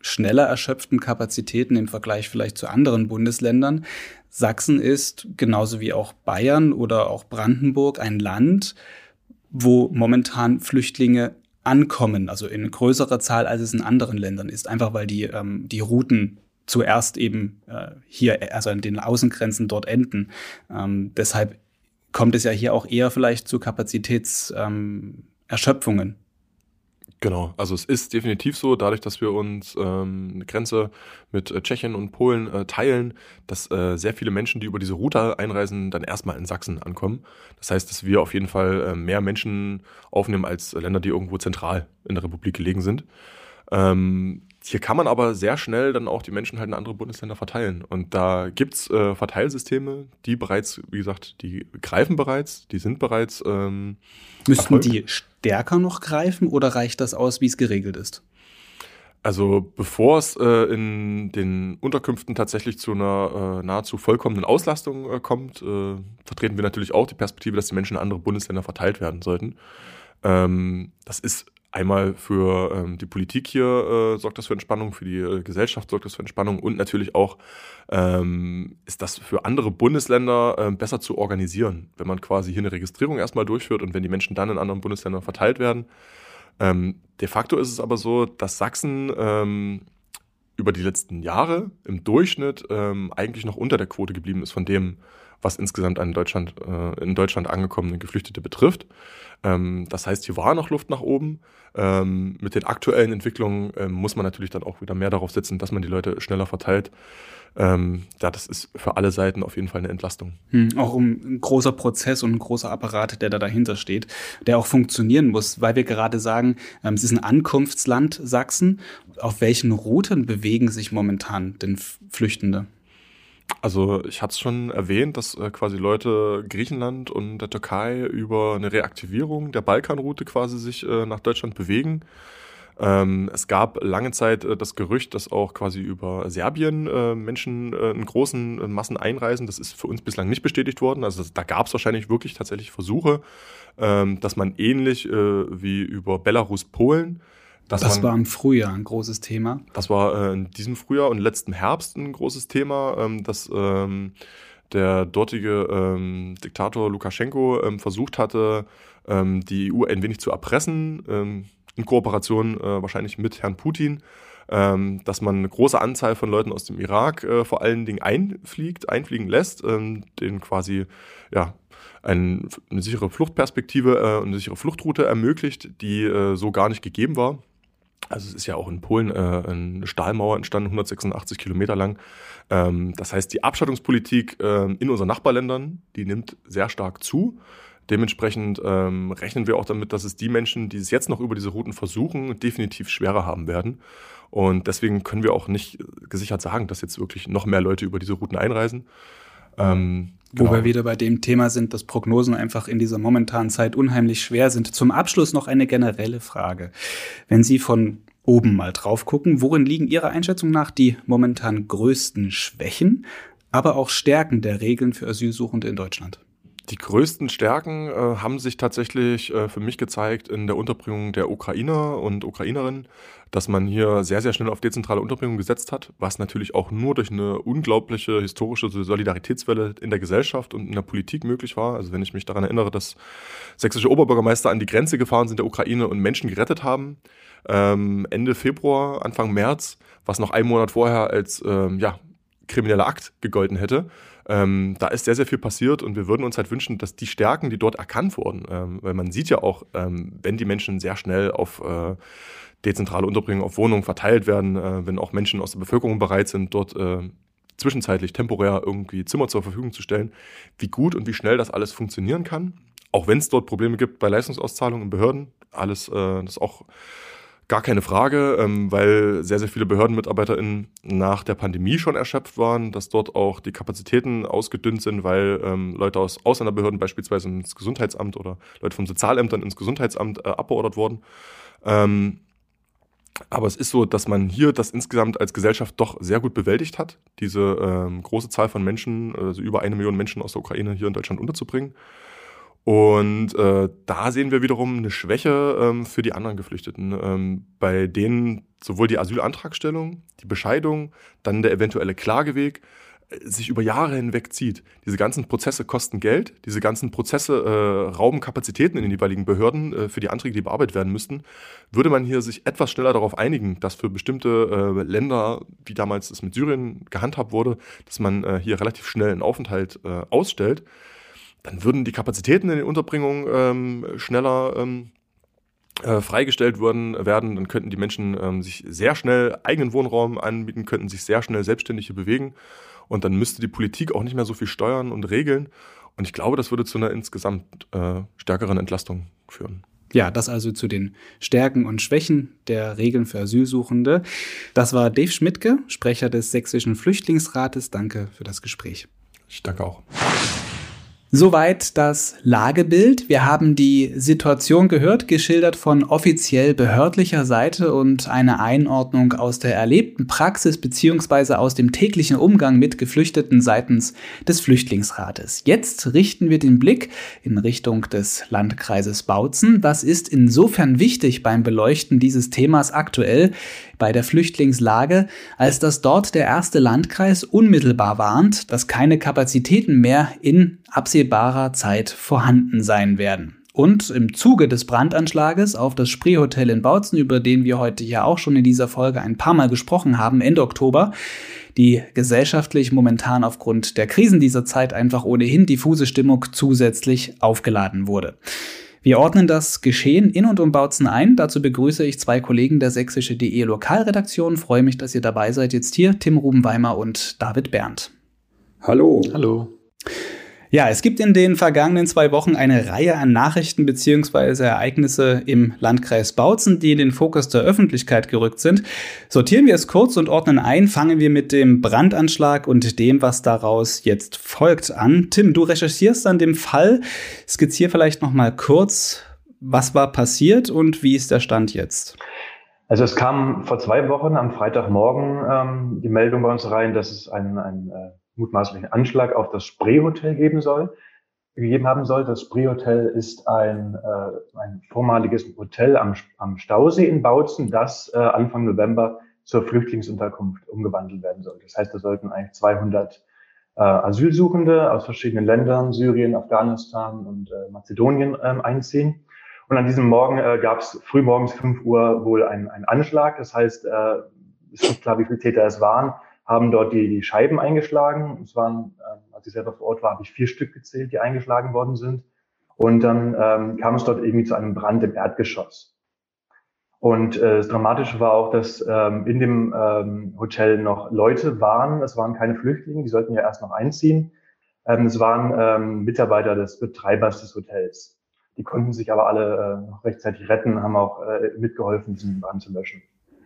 schneller erschöpften Kapazitäten im Vergleich vielleicht zu anderen Bundesländern, Sachsen ist genauso wie auch Bayern oder auch Brandenburg ein Land, wo momentan Flüchtlinge ankommen, also in größerer Zahl, als es in anderen Ländern ist, einfach weil die, ähm, die Routen zuerst eben äh, hier, also an den Außengrenzen dort enden. Ähm, deshalb kommt es ja hier auch eher vielleicht zu Kapazitätserschöpfungen. Ähm, Genau, also es ist definitiv so, dadurch, dass wir uns ähm, eine Grenze mit äh, Tschechien und Polen äh, teilen, dass äh, sehr viele Menschen, die über diese Route einreisen, dann erstmal in Sachsen ankommen. Das heißt, dass wir auf jeden Fall äh, mehr Menschen aufnehmen als Länder, die irgendwo zentral in der Republik gelegen sind. Ähm, hier kann man aber sehr schnell dann auch die Menschen halt in andere Bundesländer verteilen. Und da gibt's äh, Verteilsysteme, die bereits, wie gesagt, die greifen bereits, die sind bereits. Ähm, Müssten erfolgt. die stärker noch greifen oder reicht das aus, wie es geregelt ist? Also bevor es äh, in den Unterkünften tatsächlich zu einer äh, nahezu vollkommenen Auslastung äh, kommt, äh, vertreten wir natürlich auch die Perspektive, dass die Menschen in andere Bundesländer verteilt werden sollten. Ähm, das ist einmal für ähm, die Politik hier äh, sorgt das für Entspannung, für die äh, Gesellschaft sorgt das für Entspannung und natürlich auch ähm, ist das für andere Bundesländer äh, besser zu organisieren, wenn man quasi hier eine Registrierung erstmal durchführt und wenn die Menschen dann in anderen Bundesländern verteilt werden. Ähm, de facto ist es aber so, dass Sachsen ähm, über die letzten Jahre im Durchschnitt ähm, eigentlich noch unter der Quote geblieben ist von dem, was insgesamt an Deutschland, äh, in Deutschland angekommene Geflüchtete betrifft. Ähm, das heißt, hier war noch Luft nach oben. Ähm, mit den aktuellen Entwicklungen ähm, muss man natürlich dann auch wieder mehr darauf setzen, dass man die Leute schneller verteilt. Ähm, ja, das ist für alle Seiten auf jeden Fall eine Entlastung. Hm, auch um ein großer Prozess und ein großer Apparat, der da dahinter steht, der auch funktionieren muss, weil wir gerade sagen, ähm, es ist ein Ankunftsland Sachsen. Auf welchen Routen bewegen sich momentan denn Flüchtende? Also ich hatte es schon erwähnt, dass äh, quasi Leute Griechenland und der Türkei über eine Reaktivierung der Balkanroute quasi sich äh, nach Deutschland bewegen. Ähm, es gab lange Zeit äh, das Gerücht, dass auch quasi über Serbien äh, Menschen äh, in großen äh, Massen einreisen. Das ist für uns bislang nicht bestätigt worden. Also das, da gab es wahrscheinlich wirklich tatsächlich Versuche, ähm, dass man ähnlich wie über Belarus, Polen das war im Frühjahr ein großes Thema. Das war äh, in diesem Frühjahr und letzten Herbst ein großes Thema, ähm, dass ähm, der dortige ähm, Diktator Lukaschenko ähm, versucht hatte, ähm, die EU ein wenig zu erpressen, ähm, in Kooperation äh, wahrscheinlich mit Herrn Putin, dass man eine große Anzahl von Leuten aus dem Irak äh, vor allen Dingen einfliegt, einfliegen lässt, denen quasi ja, ein, eine sichere Fluchtperspektive äh, und eine sichere Fluchtroute ermöglicht, die äh, so gar nicht gegeben war. Also es ist ja auch in Polen äh, eine Stahlmauer entstanden, 186 Kilometer lang. Ähm, das heißt, die Abschottungspolitik äh, in unseren Nachbarländern, die nimmt sehr stark zu. Dementsprechend ähm, rechnen wir auch damit, dass es die Menschen, die es jetzt noch über diese Routen versuchen, definitiv schwerer haben werden. Und deswegen können wir auch nicht gesichert sagen, dass jetzt wirklich noch mehr Leute über diese Routen einreisen. Ähm, Genau. Wo wir wieder bei dem Thema sind, dass Prognosen einfach in dieser momentanen Zeit unheimlich schwer sind. Zum Abschluss noch eine generelle Frage. Wenn Sie von oben mal drauf gucken, worin liegen Ihrer Einschätzung nach die momentan größten Schwächen, aber auch Stärken der Regeln für Asylsuchende in Deutschland? Die größten Stärken äh, haben sich tatsächlich äh, für mich gezeigt in der Unterbringung der Ukrainer und Ukrainerinnen, dass man hier sehr, sehr schnell auf dezentrale Unterbringung gesetzt hat, was natürlich auch nur durch eine unglaubliche historische Solidaritätswelle in der Gesellschaft und in der Politik möglich war. Also wenn ich mich daran erinnere, dass sächsische Oberbürgermeister an die Grenze gefahren sind der Ukraine und Menschen gerettet haben, ähm, Ende Februar, Anfang März, was noch einen Monat vorher als ähm, ja, krimineller Akt gegolten hätte. Ähm, da ist sehr, sehr viel passiert und wir würden uns halt wünschen, dass die Stärken, die dort erkannt wurden, ähm, weil man sieht ja auch, ähm, wenn die Menschen sehr schnell auf äh, dezentrale Unterbringung, auf Wohnungen verteilt werden, äh, wenn auch Menschen aus der Bevölkerung bereit sind, dort äh, zwischenzeitlich temporär irgendwie Zimmer zur Verfügung zu stellen, wie gut und wie schnell das alles funktionieren kann. Auch wenn es dort Probleme gibt bei Leistungsauszahlungen in Behörden, alles, äh, das auch Gar keine Frage, ähm, weil sehr, sehr viele BehördenmitarbeiterInnen nach der Pandemie schon erschöpft waren, dass dort auch die Kapazitäten ausgedünnt sind, weil ähm, Leute aus Ausländerbehörden beispielsweise ins Gesundheitsamt oder Leute vom Sozialämtern ins Gesundheitsamt äh, abbeordert wurden. Ähm, aber es ist so, dass man hier das insgesamt als Gesellschaft doch sehr gut bewältigt hat, diese große Zahl von Menschen, also über eine Million Menschen aus der Ukraine hier in Deutschland unterzubringen. Und äh, da sehen wir wiederum eine Schwäche ähm, für die anderen Geflüchteten, ähm, bei denen sowohl die Asylantragstellung, die Bescheidung, dann der eventuelle Klageweg äh, sich über Jahre hinweg zieht. Diese ganzen Prozesse kosten Geld, diese ganzen Prozesse äh, rauben Kapazitäten in den jeweiligen Behörden äh, für die Anträge, die bearbeitet werden müssten. Würde man hier sich etwas schneller darauf einigen, dass für bestimmte äh, Länder, wie damals es mit Syrien gehandhabt wurde, dass man äh, hier relativ schnell einen Aufenthalt ausstellt, dann würden die Kapazitäten in den Unterbringungen ähm, schneller ähm, äh, freigestellt würden, werden. Dann könnten die Menschen ähm, sich sehr schnell eigenen Wohnraum anbieten, könnten sich sehr schnell selbstständig bewegen. Und dann müsste die Politik auch nicht mehr so viel steuern und regeln. Und ich glaube, das würde zu einer insgesamt äh, stärkeren Entlastung führen. Ja, das also zu den Stärken und Schwächen der Regeln für Asylsuchende. Das war Dave Schmidtke, Sprecher des Sächsischen Flüchtlingsrates. Danke für das Gespräch. Ich danke auch. Soweit das Lagebild. Wir haben die Situation gehört, geschildert von offiziell behördlicher Seite und eine Einordnung aus der erlebten Praxis beziehungsweise aus dem täglichen Umgang mit Geflüchteten seitens des Flüchtlingsrates. Jetzt richten wir den Blick in Richtung des Landkreises Bautzen. Das ist insofern wichtig beim Beleuchten dieses Themas aktuell, bei der Flüchtlingslage, als dass dort der erste Landkreis unmittelbar warnt, dass keine Kapazitäten mehr in absehbarer Zeit vorhanden sein werden. Und im Zuge des Brandanschlages auf das Spreehotel in Bautzen, über den wir heute ja auch schon in dieser Folge ein paar Mal gesprochen haben, Ende Oktober, die gesellschaftlich momentan aufgrund der Krisen dieser Zeit einfach ohnehin diffuse Stimmung zusätzlich aufgeladen wurde. Wir ordnen das Geschehen in und um Bautzen ein. Dazu begrüße ich zwei Kollegen der sächsische.de Lokalredaktion. Freue mich, dass ihr dabei seid jetzt hier, Tim Rubenweimer und David Berndt. Hallo. Hallo. Ja, es gibt in den vergangenen zwei Wochen eine Reihe an Nachrichten bzw. Ereignisse im Landkreis Bautzen, die in den Fokus der Öffentlichkeit gerückt sind. Sortieren wir es kurz und ordnen ein. Fangen wir mit dem Brandanschlag und dem, was daraus jetzt folgt, an. Tim, du recherchierst an dem Fall. Skizzier vielleicht noch mal kurz, was war passiert und wie ist der Stand jetzt? Also es kam vor zwei Wochen am Freitagmorgen ähm, die Meldung bei uns rein, dass es ein, ein äh, mutmaßlichen Anschlag auf das Spreehotel geben soll, gegeben haben soll. Das Spreehotel ist ein, äh, ein vormaliges Hotel am, am Stausee in Bautzen, das äh, Anfang November zur Flüchtlingsunterkunft umgewandelt werden soll. Das heißt, da sollten eigentlich 200 äh, Asylsuchende aus verschiedenen Ländern, Syrien, Afghanistan und äh, Mazedonien ähm, einziehen. Und an diesem Morgen äh, gab es frühmorgens 5 Uhr wohl einen, einen Anschlag. Das heißt, äh, ist nicht klar, wie viele Täter es waren haben dort die, die Scheiben eingeschlagen. Es waren, äh, als ich selber vor Ort war, habe ich vier Stück gezählt, die eingeschlagen worden sind. Und dann ähm, kam es dort irgendwie zu einem Brand im Erdgeschoss. Und äh, das Dramatische war auch, dass ähm, in dem ähm, Hotel noch Leute waren. Es waren keine Flüchtlinge, die sollten ja erst noch einziehen. Ähm, es waren ähm, Mitarbeiter des Betreibers des Hotels. Die konnten sich aber alle äh, noch rechtzeitig retten, haben auch äh, mitgeholfen, diesen Brand zu löschen.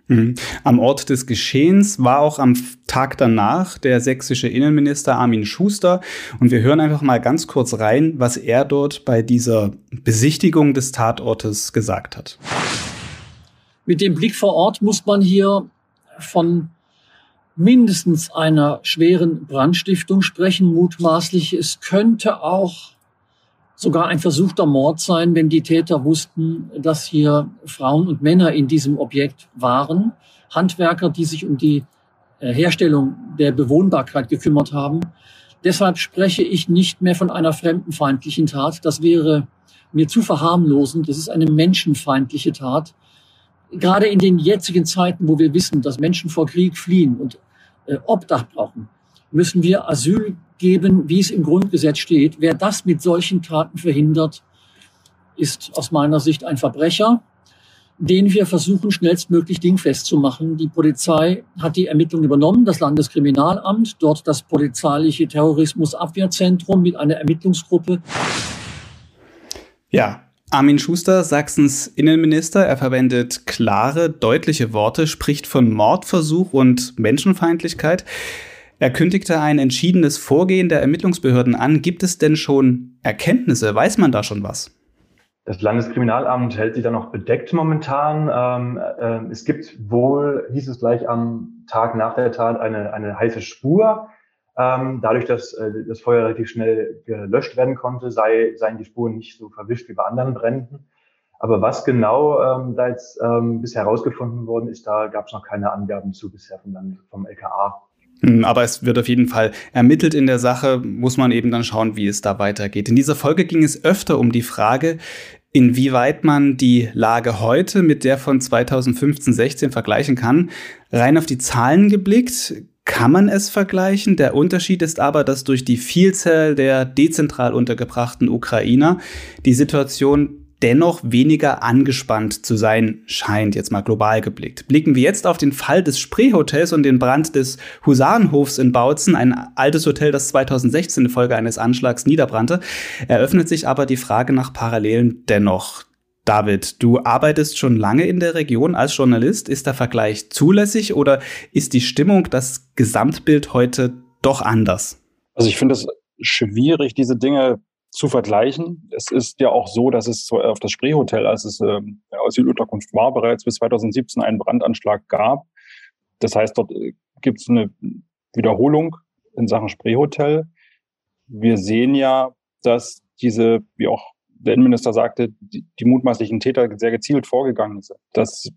Mhm. Am Ort des Geschehens war auch am Tag danach der sächsische Innenminister Armin Schuster. Und wir hören einfach mal ganz kurz rein, was er dort bei dieser Besichtigung des Tatortes gesagt hat. Mit dem Blick vor Ort muss man hier von mindestens einer schweren Brandstiftung sprechen, mutmaßlich. Es könnte auch sogar ein versuchter Mord sein, wenn die Täter wussten, dass hier Frauen und Männer in diesem Objekt waren, Handwerker, die sich um die äh, Herstellung der Bewohnbarkeit gekümmert haben. Deshalb spreche ich nicht mehr von einer fremdenfeindlichen Tat. Das wäre mir zu verharmlosend. Das ist eine menschenfeindliche Tat. Gerade in den jetzigen Zeiten, wo wir wissen, dass Menschen vor Krieg fliehen und äh, Obdach brauchen, müssen wir Asyl geben, wie es im Grundgesetz steht. Wer das mit solchen Taten verhindert, ist aus meiner Sicht ein Verbrecher, den wir versuchen, schnellstmöglich dingfest zu machen. Die Polizei hat die Ermittlungen übernommen, das Landeskriminalamt, dort das polizeiliche Terrorismusabwehrzentrum mit einer Ermittlungsgruppe. Ja, Armin Schuster, Sachsens Innenminister, er verwendet klare, deutliche Worte, spricht von Mordversuch und Menschenfeindlichkeit. Er kündigte ein entschiedenes Vorgehen der Ermittlungsbehörden an. Gibt es denn schon Erkenntnisse? Weiß man da schon was? Das Landeskriminalamt hält sich da noch bedeckt momentan. Ähm, äh, es gibt wohl, hieß es gleich am Tag nach der Tat, eine, eine heiße Spur. Ähm, dadurch, dass äh, das Feuer relativ schnell gelöscht werden konnte, sei, seien die Spuren nicht so verwischt wie bei anderen Bränden. Aber was genau ähm, da jetzt ähm, bisher herausgefunden worden ist, da gab es noch keine Angaben zu bisher vom, vom LKA. Hm, aber es wird auf jeden Fall ermittelt in der Sache, muss man eben dann schauen, wie es da weitergeht. In dieser Folge ging es öfter um die Frage, inwieweit man die Lage heute mit der von 2015-16 vergleichen kann. Rein auf die Zahlen geblickt, kann man es vergleichen. Der Unterschied ist aber, dass durch die Vielzahl der dezentral untergebrachten Ukrainer die Situation dennoch weniger angespannt zu sein scheint, jetzt mal global geblickt. Blicken wir jetzt auf den Fall des Spreehotels und den Brand des Husarenhofs in Bautzen, ein altes Hotel, das 2016 in Folge eines Anschlags niederbrannte, eröffnet sich aber die Frage nach Parallelen dennoch. David, du arbeitest schon lange in der Region als Journalist. Ist der Vergleich zulässig oder ist die Stimmung, das Gesamtbild heute doch anders? Also ich finde es schwierig, diese Dinge zu vergleichen. Es ist ja auch so, dass es auf das Spreehotel, als es ähm, Asylunterkunft war, bereits bis 2017 einen Brandanschlag gab. Das heißt, dort äh, gibt es eine Wiederholung in Sachen Spreehotel. Wir sehen ja, dass diese, wie auch der Innenminister sagte, die, die mutmaßlichen Täter sehr gezielt vorgegangen sind. Das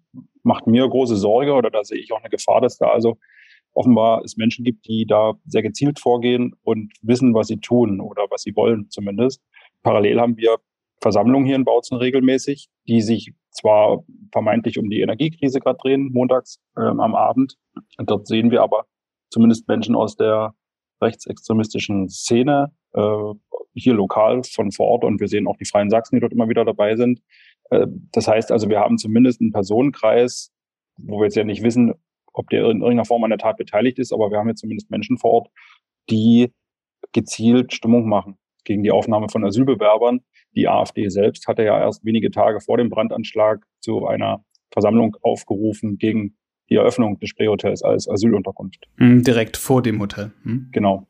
macht mir große Sorge oder da sehe ich auch eine Gefahr, dass da also offenbar es Menschen gibt, die da sehr gezielt vorgehen und wissen, was sie tun oder was sie wollen zumindest. Parallel haben wir Versammlungen hier in Bautzen regelmäßig, die sich zwar vermeintlich um die Energiekrise gerade drehen, montags ähm, am Abend. Und dort sehen wir aber zumindest Menschen aus der rechtsextremistischen Szene, äh, hier lokal von vor Ort und wir sehen auch die Freien Sachsen, die dort immer wieder dabei sind. Äh, das heißt also, wir haben zumindest einen Personenkreis, wo wir jetzt ja nicht wissen, ob der in irgendeiner Form an der Tat beteiligt ist, aber wir haben jetzt zumindest Menschen vor Ort, die gezielt Stimmung machen gegen die Aufnahme von Asylbewerbern. Die AfD selbst hatte ja erst wenige Tage vor dem Brandanschlag zu einer Versammlung aufgerufen gegen die Eröffnung des Spreehotels als Asylunterkunft. Hm, direkt vor dem Hotel. Hm? Genau.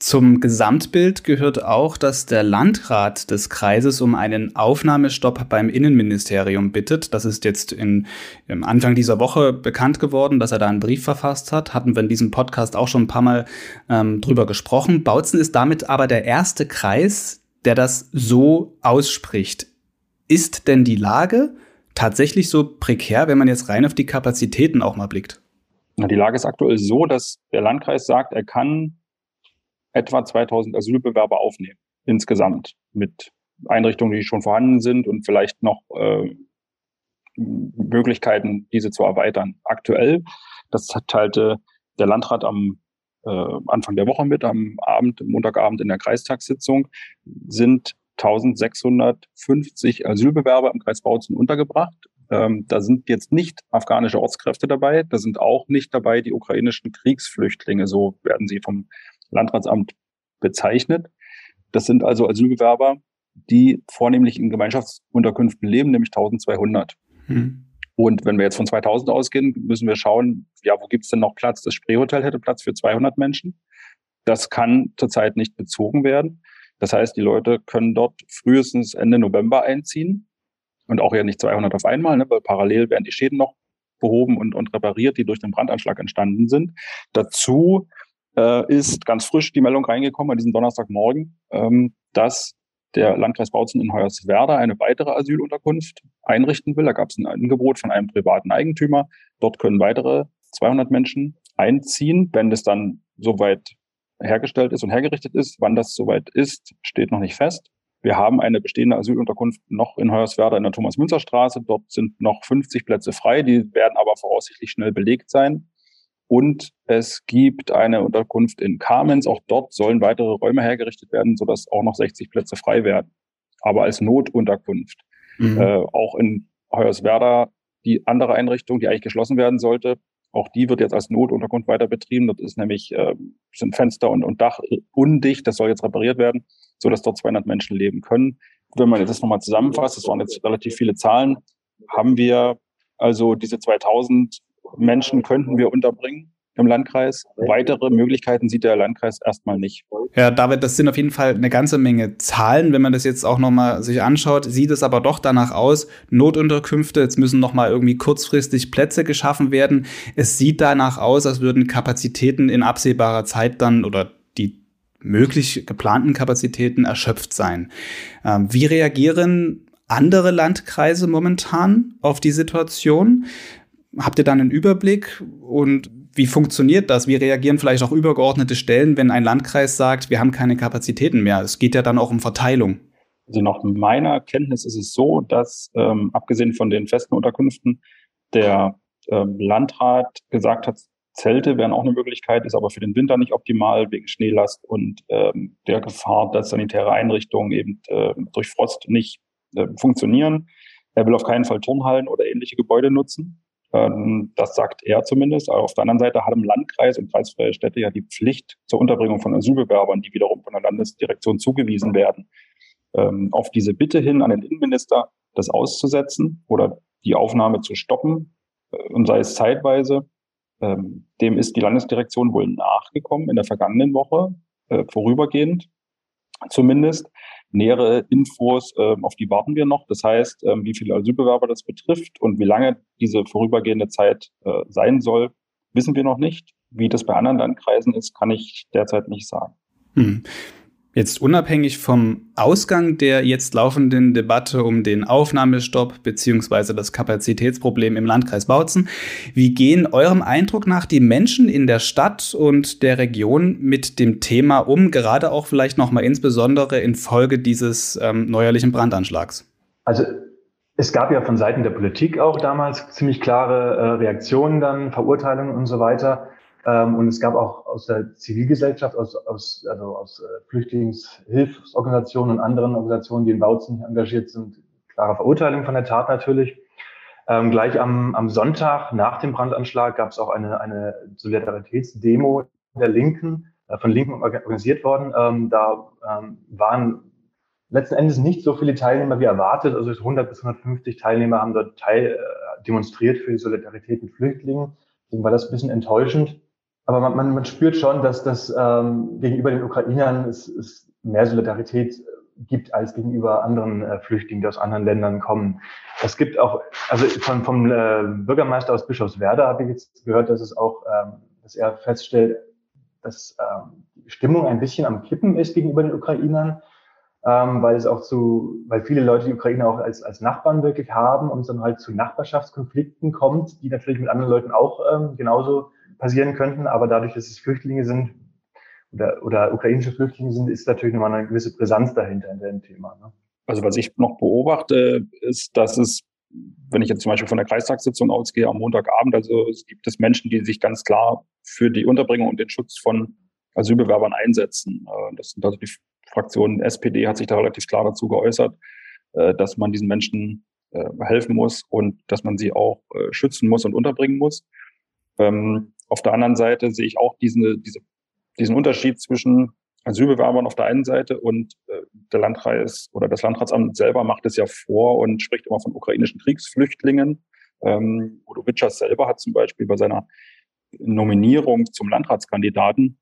Zum Gesamtbild gehört auch, dass der Landrat des Kreises um einen Aufnahmestopp beim Innenministerium bittet. Das ist jetzt in, im Anfang dieser Woche bekannt geworden, dass er da einen Brief verfasst hat. Hatten wir in diesem Podcast auch schon ein paar Mal ähm, drüber gesprochen. Bautzen ist damit aber der erste Kreis, der das so ausspricht. Ist denn die Lage tatsächlich so prekär, wenn man jetzt rein auf die Kapazitäten auch mal blickt? Die Lage ist aktuell so, dass der Landkreis sagt, er kann etwa 2000 Asylbewerber aufnehmen, insgesamt mit Einrichtungen, die schon vorhanden sind und vielleicht noch äh, Möglichkeiten, diese zu erweitern. Aktuell, das teilte der Landrat am äh, Anfang der Woche mit, am Abend, Montagabend in der Kreistagssitzung, sind 1650 Asylbewerber im Kreis Bautzen untergebracht. Ähm, da sind jetzt nicht afghanische Ortskräfte dabei, da sind auch nicht dabei die ukrainischen Kriegsflüchtlinge, so werden sie vom Landratsamt bezeichnet. Das sind also Asylbewerber, die vornehmlich in Gemeinschaftsunterkünften leben, nämlich 1200. Hm. Und wenn wir jetzt von 2000 ausgehen, müssen wir schauen, ja, wo gibt es denn noch Platz? Das Spreehotel hätte Platz für 200 Menschen. Das kann zurzeit nicht bezogen werden. Das heißt, die Leute können dort frühestens Ende November einziehen und auch ja nicht 200 auf einmal, ne, weil parallel werden die Schäden noch behoben und, und repariert, die durch den Brandanschlag entstanden sind. Dazu äh, ist ganz frisch die Meldung reingekommen an diesem Donnerstagmorgen, ähm, dass der Landkreis Bautzen in Hoyerswerda eine weitere Asylunterkunft einrichten will. Da gab es ein Angebot von einem privaten Eigentümer. Dort können weitere 200 Menschen einziehen, wenn das dann soweit hergestellt ist und hergerichtet ist. Wann das soweit ist, steht noch nicht fest. Wir haben eine bestehende Asylunterkunft noch in Hoyerswerda in der Thomas-Münzer-Straße. Dort sind noch 50 Plätze frei, die werden aber voraussichtlich schnell belegt sein. Und es gibt eine Unterkunft in Kamenz. Auch dort sollen weitere Räume hergerichtet werden, sodass auch noch 60 Plätze frei werden. Aber als Notunterkunft. Mhm. Äh, auch in Hoyerswerda die andere Einrichtung, die eigentlich geschlossen werden sollte, auch die wird jetzt als Notunterkunft weiter betrieben. Dort ist nämlich äh, sind Fenster und, und Dach undicht. Das soll jetzt repariert werden, so dass dort 200 Menschen leben können. Wenn man jetzt das nochmal zusammenfasst, das waren jetzt relativ viele Zahlen, haben wir also diese 2000 Menschen könnten wir unterbringen im Landkreis. Weitere Möglichkeiten sieht der Landkreis erstmal nicht. Ja, David, das sind auf jeden Fall eine ganze Menge Zahlen. Wenn man das jetzt auch nochmal sich anschaut, sieht es aber doch danach aus, Notunterkünfte, jetzt müssen nochmal irgendwie kurzfristig Plätze geschaffen werden. Es sieht danach aus, als würden Kapazitäten in absehbarer Zeit dann oder die möglich geplanten Kapazitäten erschöpft sein. Ähm, wie reagieren andere Landkreise momentan auf die Situation? Habt ihr dann einen Überblick und wie funktioniert das? Wie reagieren vielleicht auch übergeordnete Stellen, wenn ein Landkreis sagt, wir haben keine Kapazitäten mehr? Es geht ja dann auch um Verteilung. Also nach meiner Kenntnis ist es so, dass ähm, abgesehen von den festen Unterkünften der ähm, Landrat gesagt hat, Zelte wären auch eine Möglichkeit, ist aber für den Winter nicht optimal wegen Schneelast und ähm, der Gefahr, dass sanitäre Einrichtungen eben äh, durch Frost nicht äh, funktionieren. Er will auf keinen Fall Turnhallen oder ähnliche Gebäude nutzen. Ähm, das sagt er zumindest. Aber auf der anderen Seite hat im Landkreis und kreisfreie Städte ja die Pflicht zur Unterbringung von Asylbewerbern, die wiederum von der Landesdirektion zugewiesen werden, ähm, auf diese Bitte hin an den Innenminister, das auszusetzen oder die Aufnahme zu stoppen, äh, und sei es zeitweise. Ähm, dem ist die Landesdirektion wohl nachgekommen in der vergangenen Woche, äh, vorübergehend. zumindest. Nähere Infos, äh, auf die warten wir noch. Das heißt, äh, wie viele Asylbewerber das betrifft und wie lange diese vorübergehende Zeit äh, sein soll, wissen wir noch nicht. Wie das bei anderen Landkreisen ist, kann ich derzeit nicht sagen. Hm. Jetzt unabhängig vom Ausgang der jetzt laufenden Debatte um den Aufnahmestopp beziehungsweise das Kapazitätsproblem im Landkreis Bautzen, wie gehen eurem Eindruck nach die Menschen in der Stadt und der Region mit dem Thema um, gerade auch vielleicht nochmal insbesondere infolge dieses ähm, neuerlichen Brandanschlags? Also es gab ja von Seiten der Politik auch damals ziemlich klare äh, Reaktionen dann, Verurteilungen und so weiter. Ähm, und es gab auch aus der Zivilgesellschaft, aus, aus, also aus äh, Flüchtlingshilfsorganisationen und anderen Organisationen, die in Bautzen engagiert sind, klare Verurteilung von der Tat natürlich. Ähm, gleich am, am Sonntag nach dem Brandanschlag gab es auch eine, eine Solidaritätsdemo der Linken, äh, von Linken organisiert worden. Ähm, da ähm, waren letzten Endes nicht so viele Teilnehmer wie erwartet. Also 100 bis 150 Teilnehmer haben dort teil, äh, demonstriert für die Solidarität mit Flüchtlingen. Deswegen war das ein bisschen enttäuschend. Aber man, man, man spürt schon, dass das ähm, gegenüber den Ukrainern es, es mehr Solidarität gibt als gegenüber anderen äh, Flüchtlingen, die aus anderen Ländern kommen. Es gibt auch, also von, vom äh, Bürgermeister aus Bischofswerda habe ich jetzt gehört, dass es auch, ähm, dass er feststellt, dass ähm, die Stimmung ein bisschen am Kippen ist gegenüber den Ukrainern, ähm, weil es auch zu, weil viele Leute die Ukraine auch als, als Nachbarn wirklich haben und es dann halt zu Nachbarschaftskonflikten kommt, die natürlich mit anderen Leuten auch ähm, genauso passieren könnten, aber dadurch, dass es Flüchtlinge sind oder, oder ukrainische Flüchtlinge sind, ist natürlich nochmal eine gewisse Brisanz dahinter in dem Thema. Ne? Also was ich noch beobachte, ist, dass es, wenn ich jetzt zum Beispiel von der Kreistagssitzung ausgehe am Montagabend, also es gibt es Menschen, die sich ganz klar für die Unterbringung und den Schutz von Asylbewerbern einsetzen. Äh, das sind also die Fraktionen SPD hat sich da relativ klar dazu geäußert, äh, dass man diesen Menschen äh, helfen muss und dass man sie auch schützen muss und unterbringen muss. Ähm, auf der anderen Seite sehe ich auch diesen, diese, diesen Unterschied zwischen Asylbewerbern auf der einen Seite und äh, der Landkreis oder das Landratsamt selber macht es ja vor und spricht immer von ukrainischen Kriegsflüchtlingen. Ähm, Udo Witschers selber hat zum Beispiel bei seiner Nominierung zum Landratskandidaten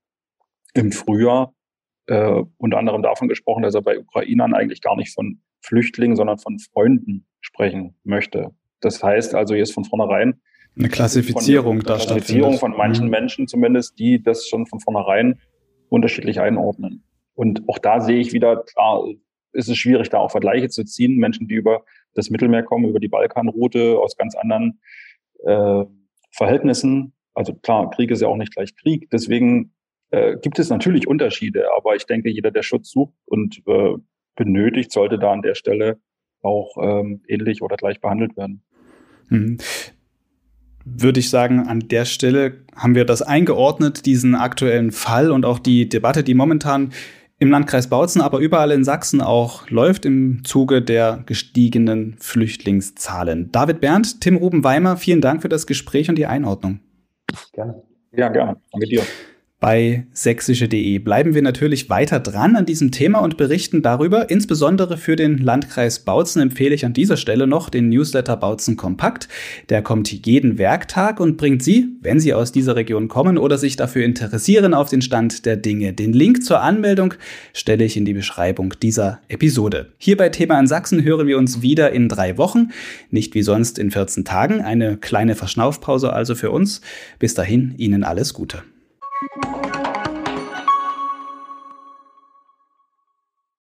im Frühjahr äh, unter anderem davon gesprochen, dass er bei Ukrainern eigentlich gar nicht von Flüchtlingen, sondern von Freunden sprechen möchte. Das heißt also, hier ist von vornherein eine Klassifizierung von, da Klassifizierung von manchen mhm. Menschen zumindest, die das schon von vornherein unterschiedlich einordnen. Und auch da sehe ich wieder, klar, ist es schwierig, da auch Vergleiche zu ziehen. Menschen, die über das Mittelmeer kommen, über die Balkanroute, aus ganz anderen äh, Verhältnissen. Also klar, Krieg ist ja auch nicht gleich Krieg. Deswegen äh, gibt es natürlich Unterschiede, aber ich denke, jeder, der Schutz sucht und äh, benötigt, sollte da an der Stelle auch ähm, ähnlich oder gleich behandelt werden. Mhm würde ich sagen, an der Stelle haben wir das eingeordnet, diesen aktuellen Fall und auch die Debatte, die momentan im Landkreis Bautzen, aber überall in Sachsen auch läuft im Zuge der gestiegenen Flüchtlingszahlen. David Berndt, Tim Ruben Weimer, vielen Dank für das Gespräch und die Einordnung. Gerne. Ja, gerne. Danke dir bei sächsische.de bleiben wir natürlich weiter dran an diesem Thema und berichten darüber. Insbesondere für den Landkreis Bautzen empfehle ich an dieser Stelle noch den Newsletter Bautzen Kompakt. Der kommt jeden Werktag und bringt Sie, wenn Sie aus dieser Region kommen oder sich dafür interessieren, auf den Stand der Dinge. Den Link zur Anmeldung stelle ich in die Beschreibung dieser Episode. Hier bei Thema in Sachsen hören wir uns wieder in drei Wochen, nicht wie sonst in 14 Tagen. Eine kleine Verschnaufpause also für uns. Bis dahin, Ihnen alles Gute. Thank you.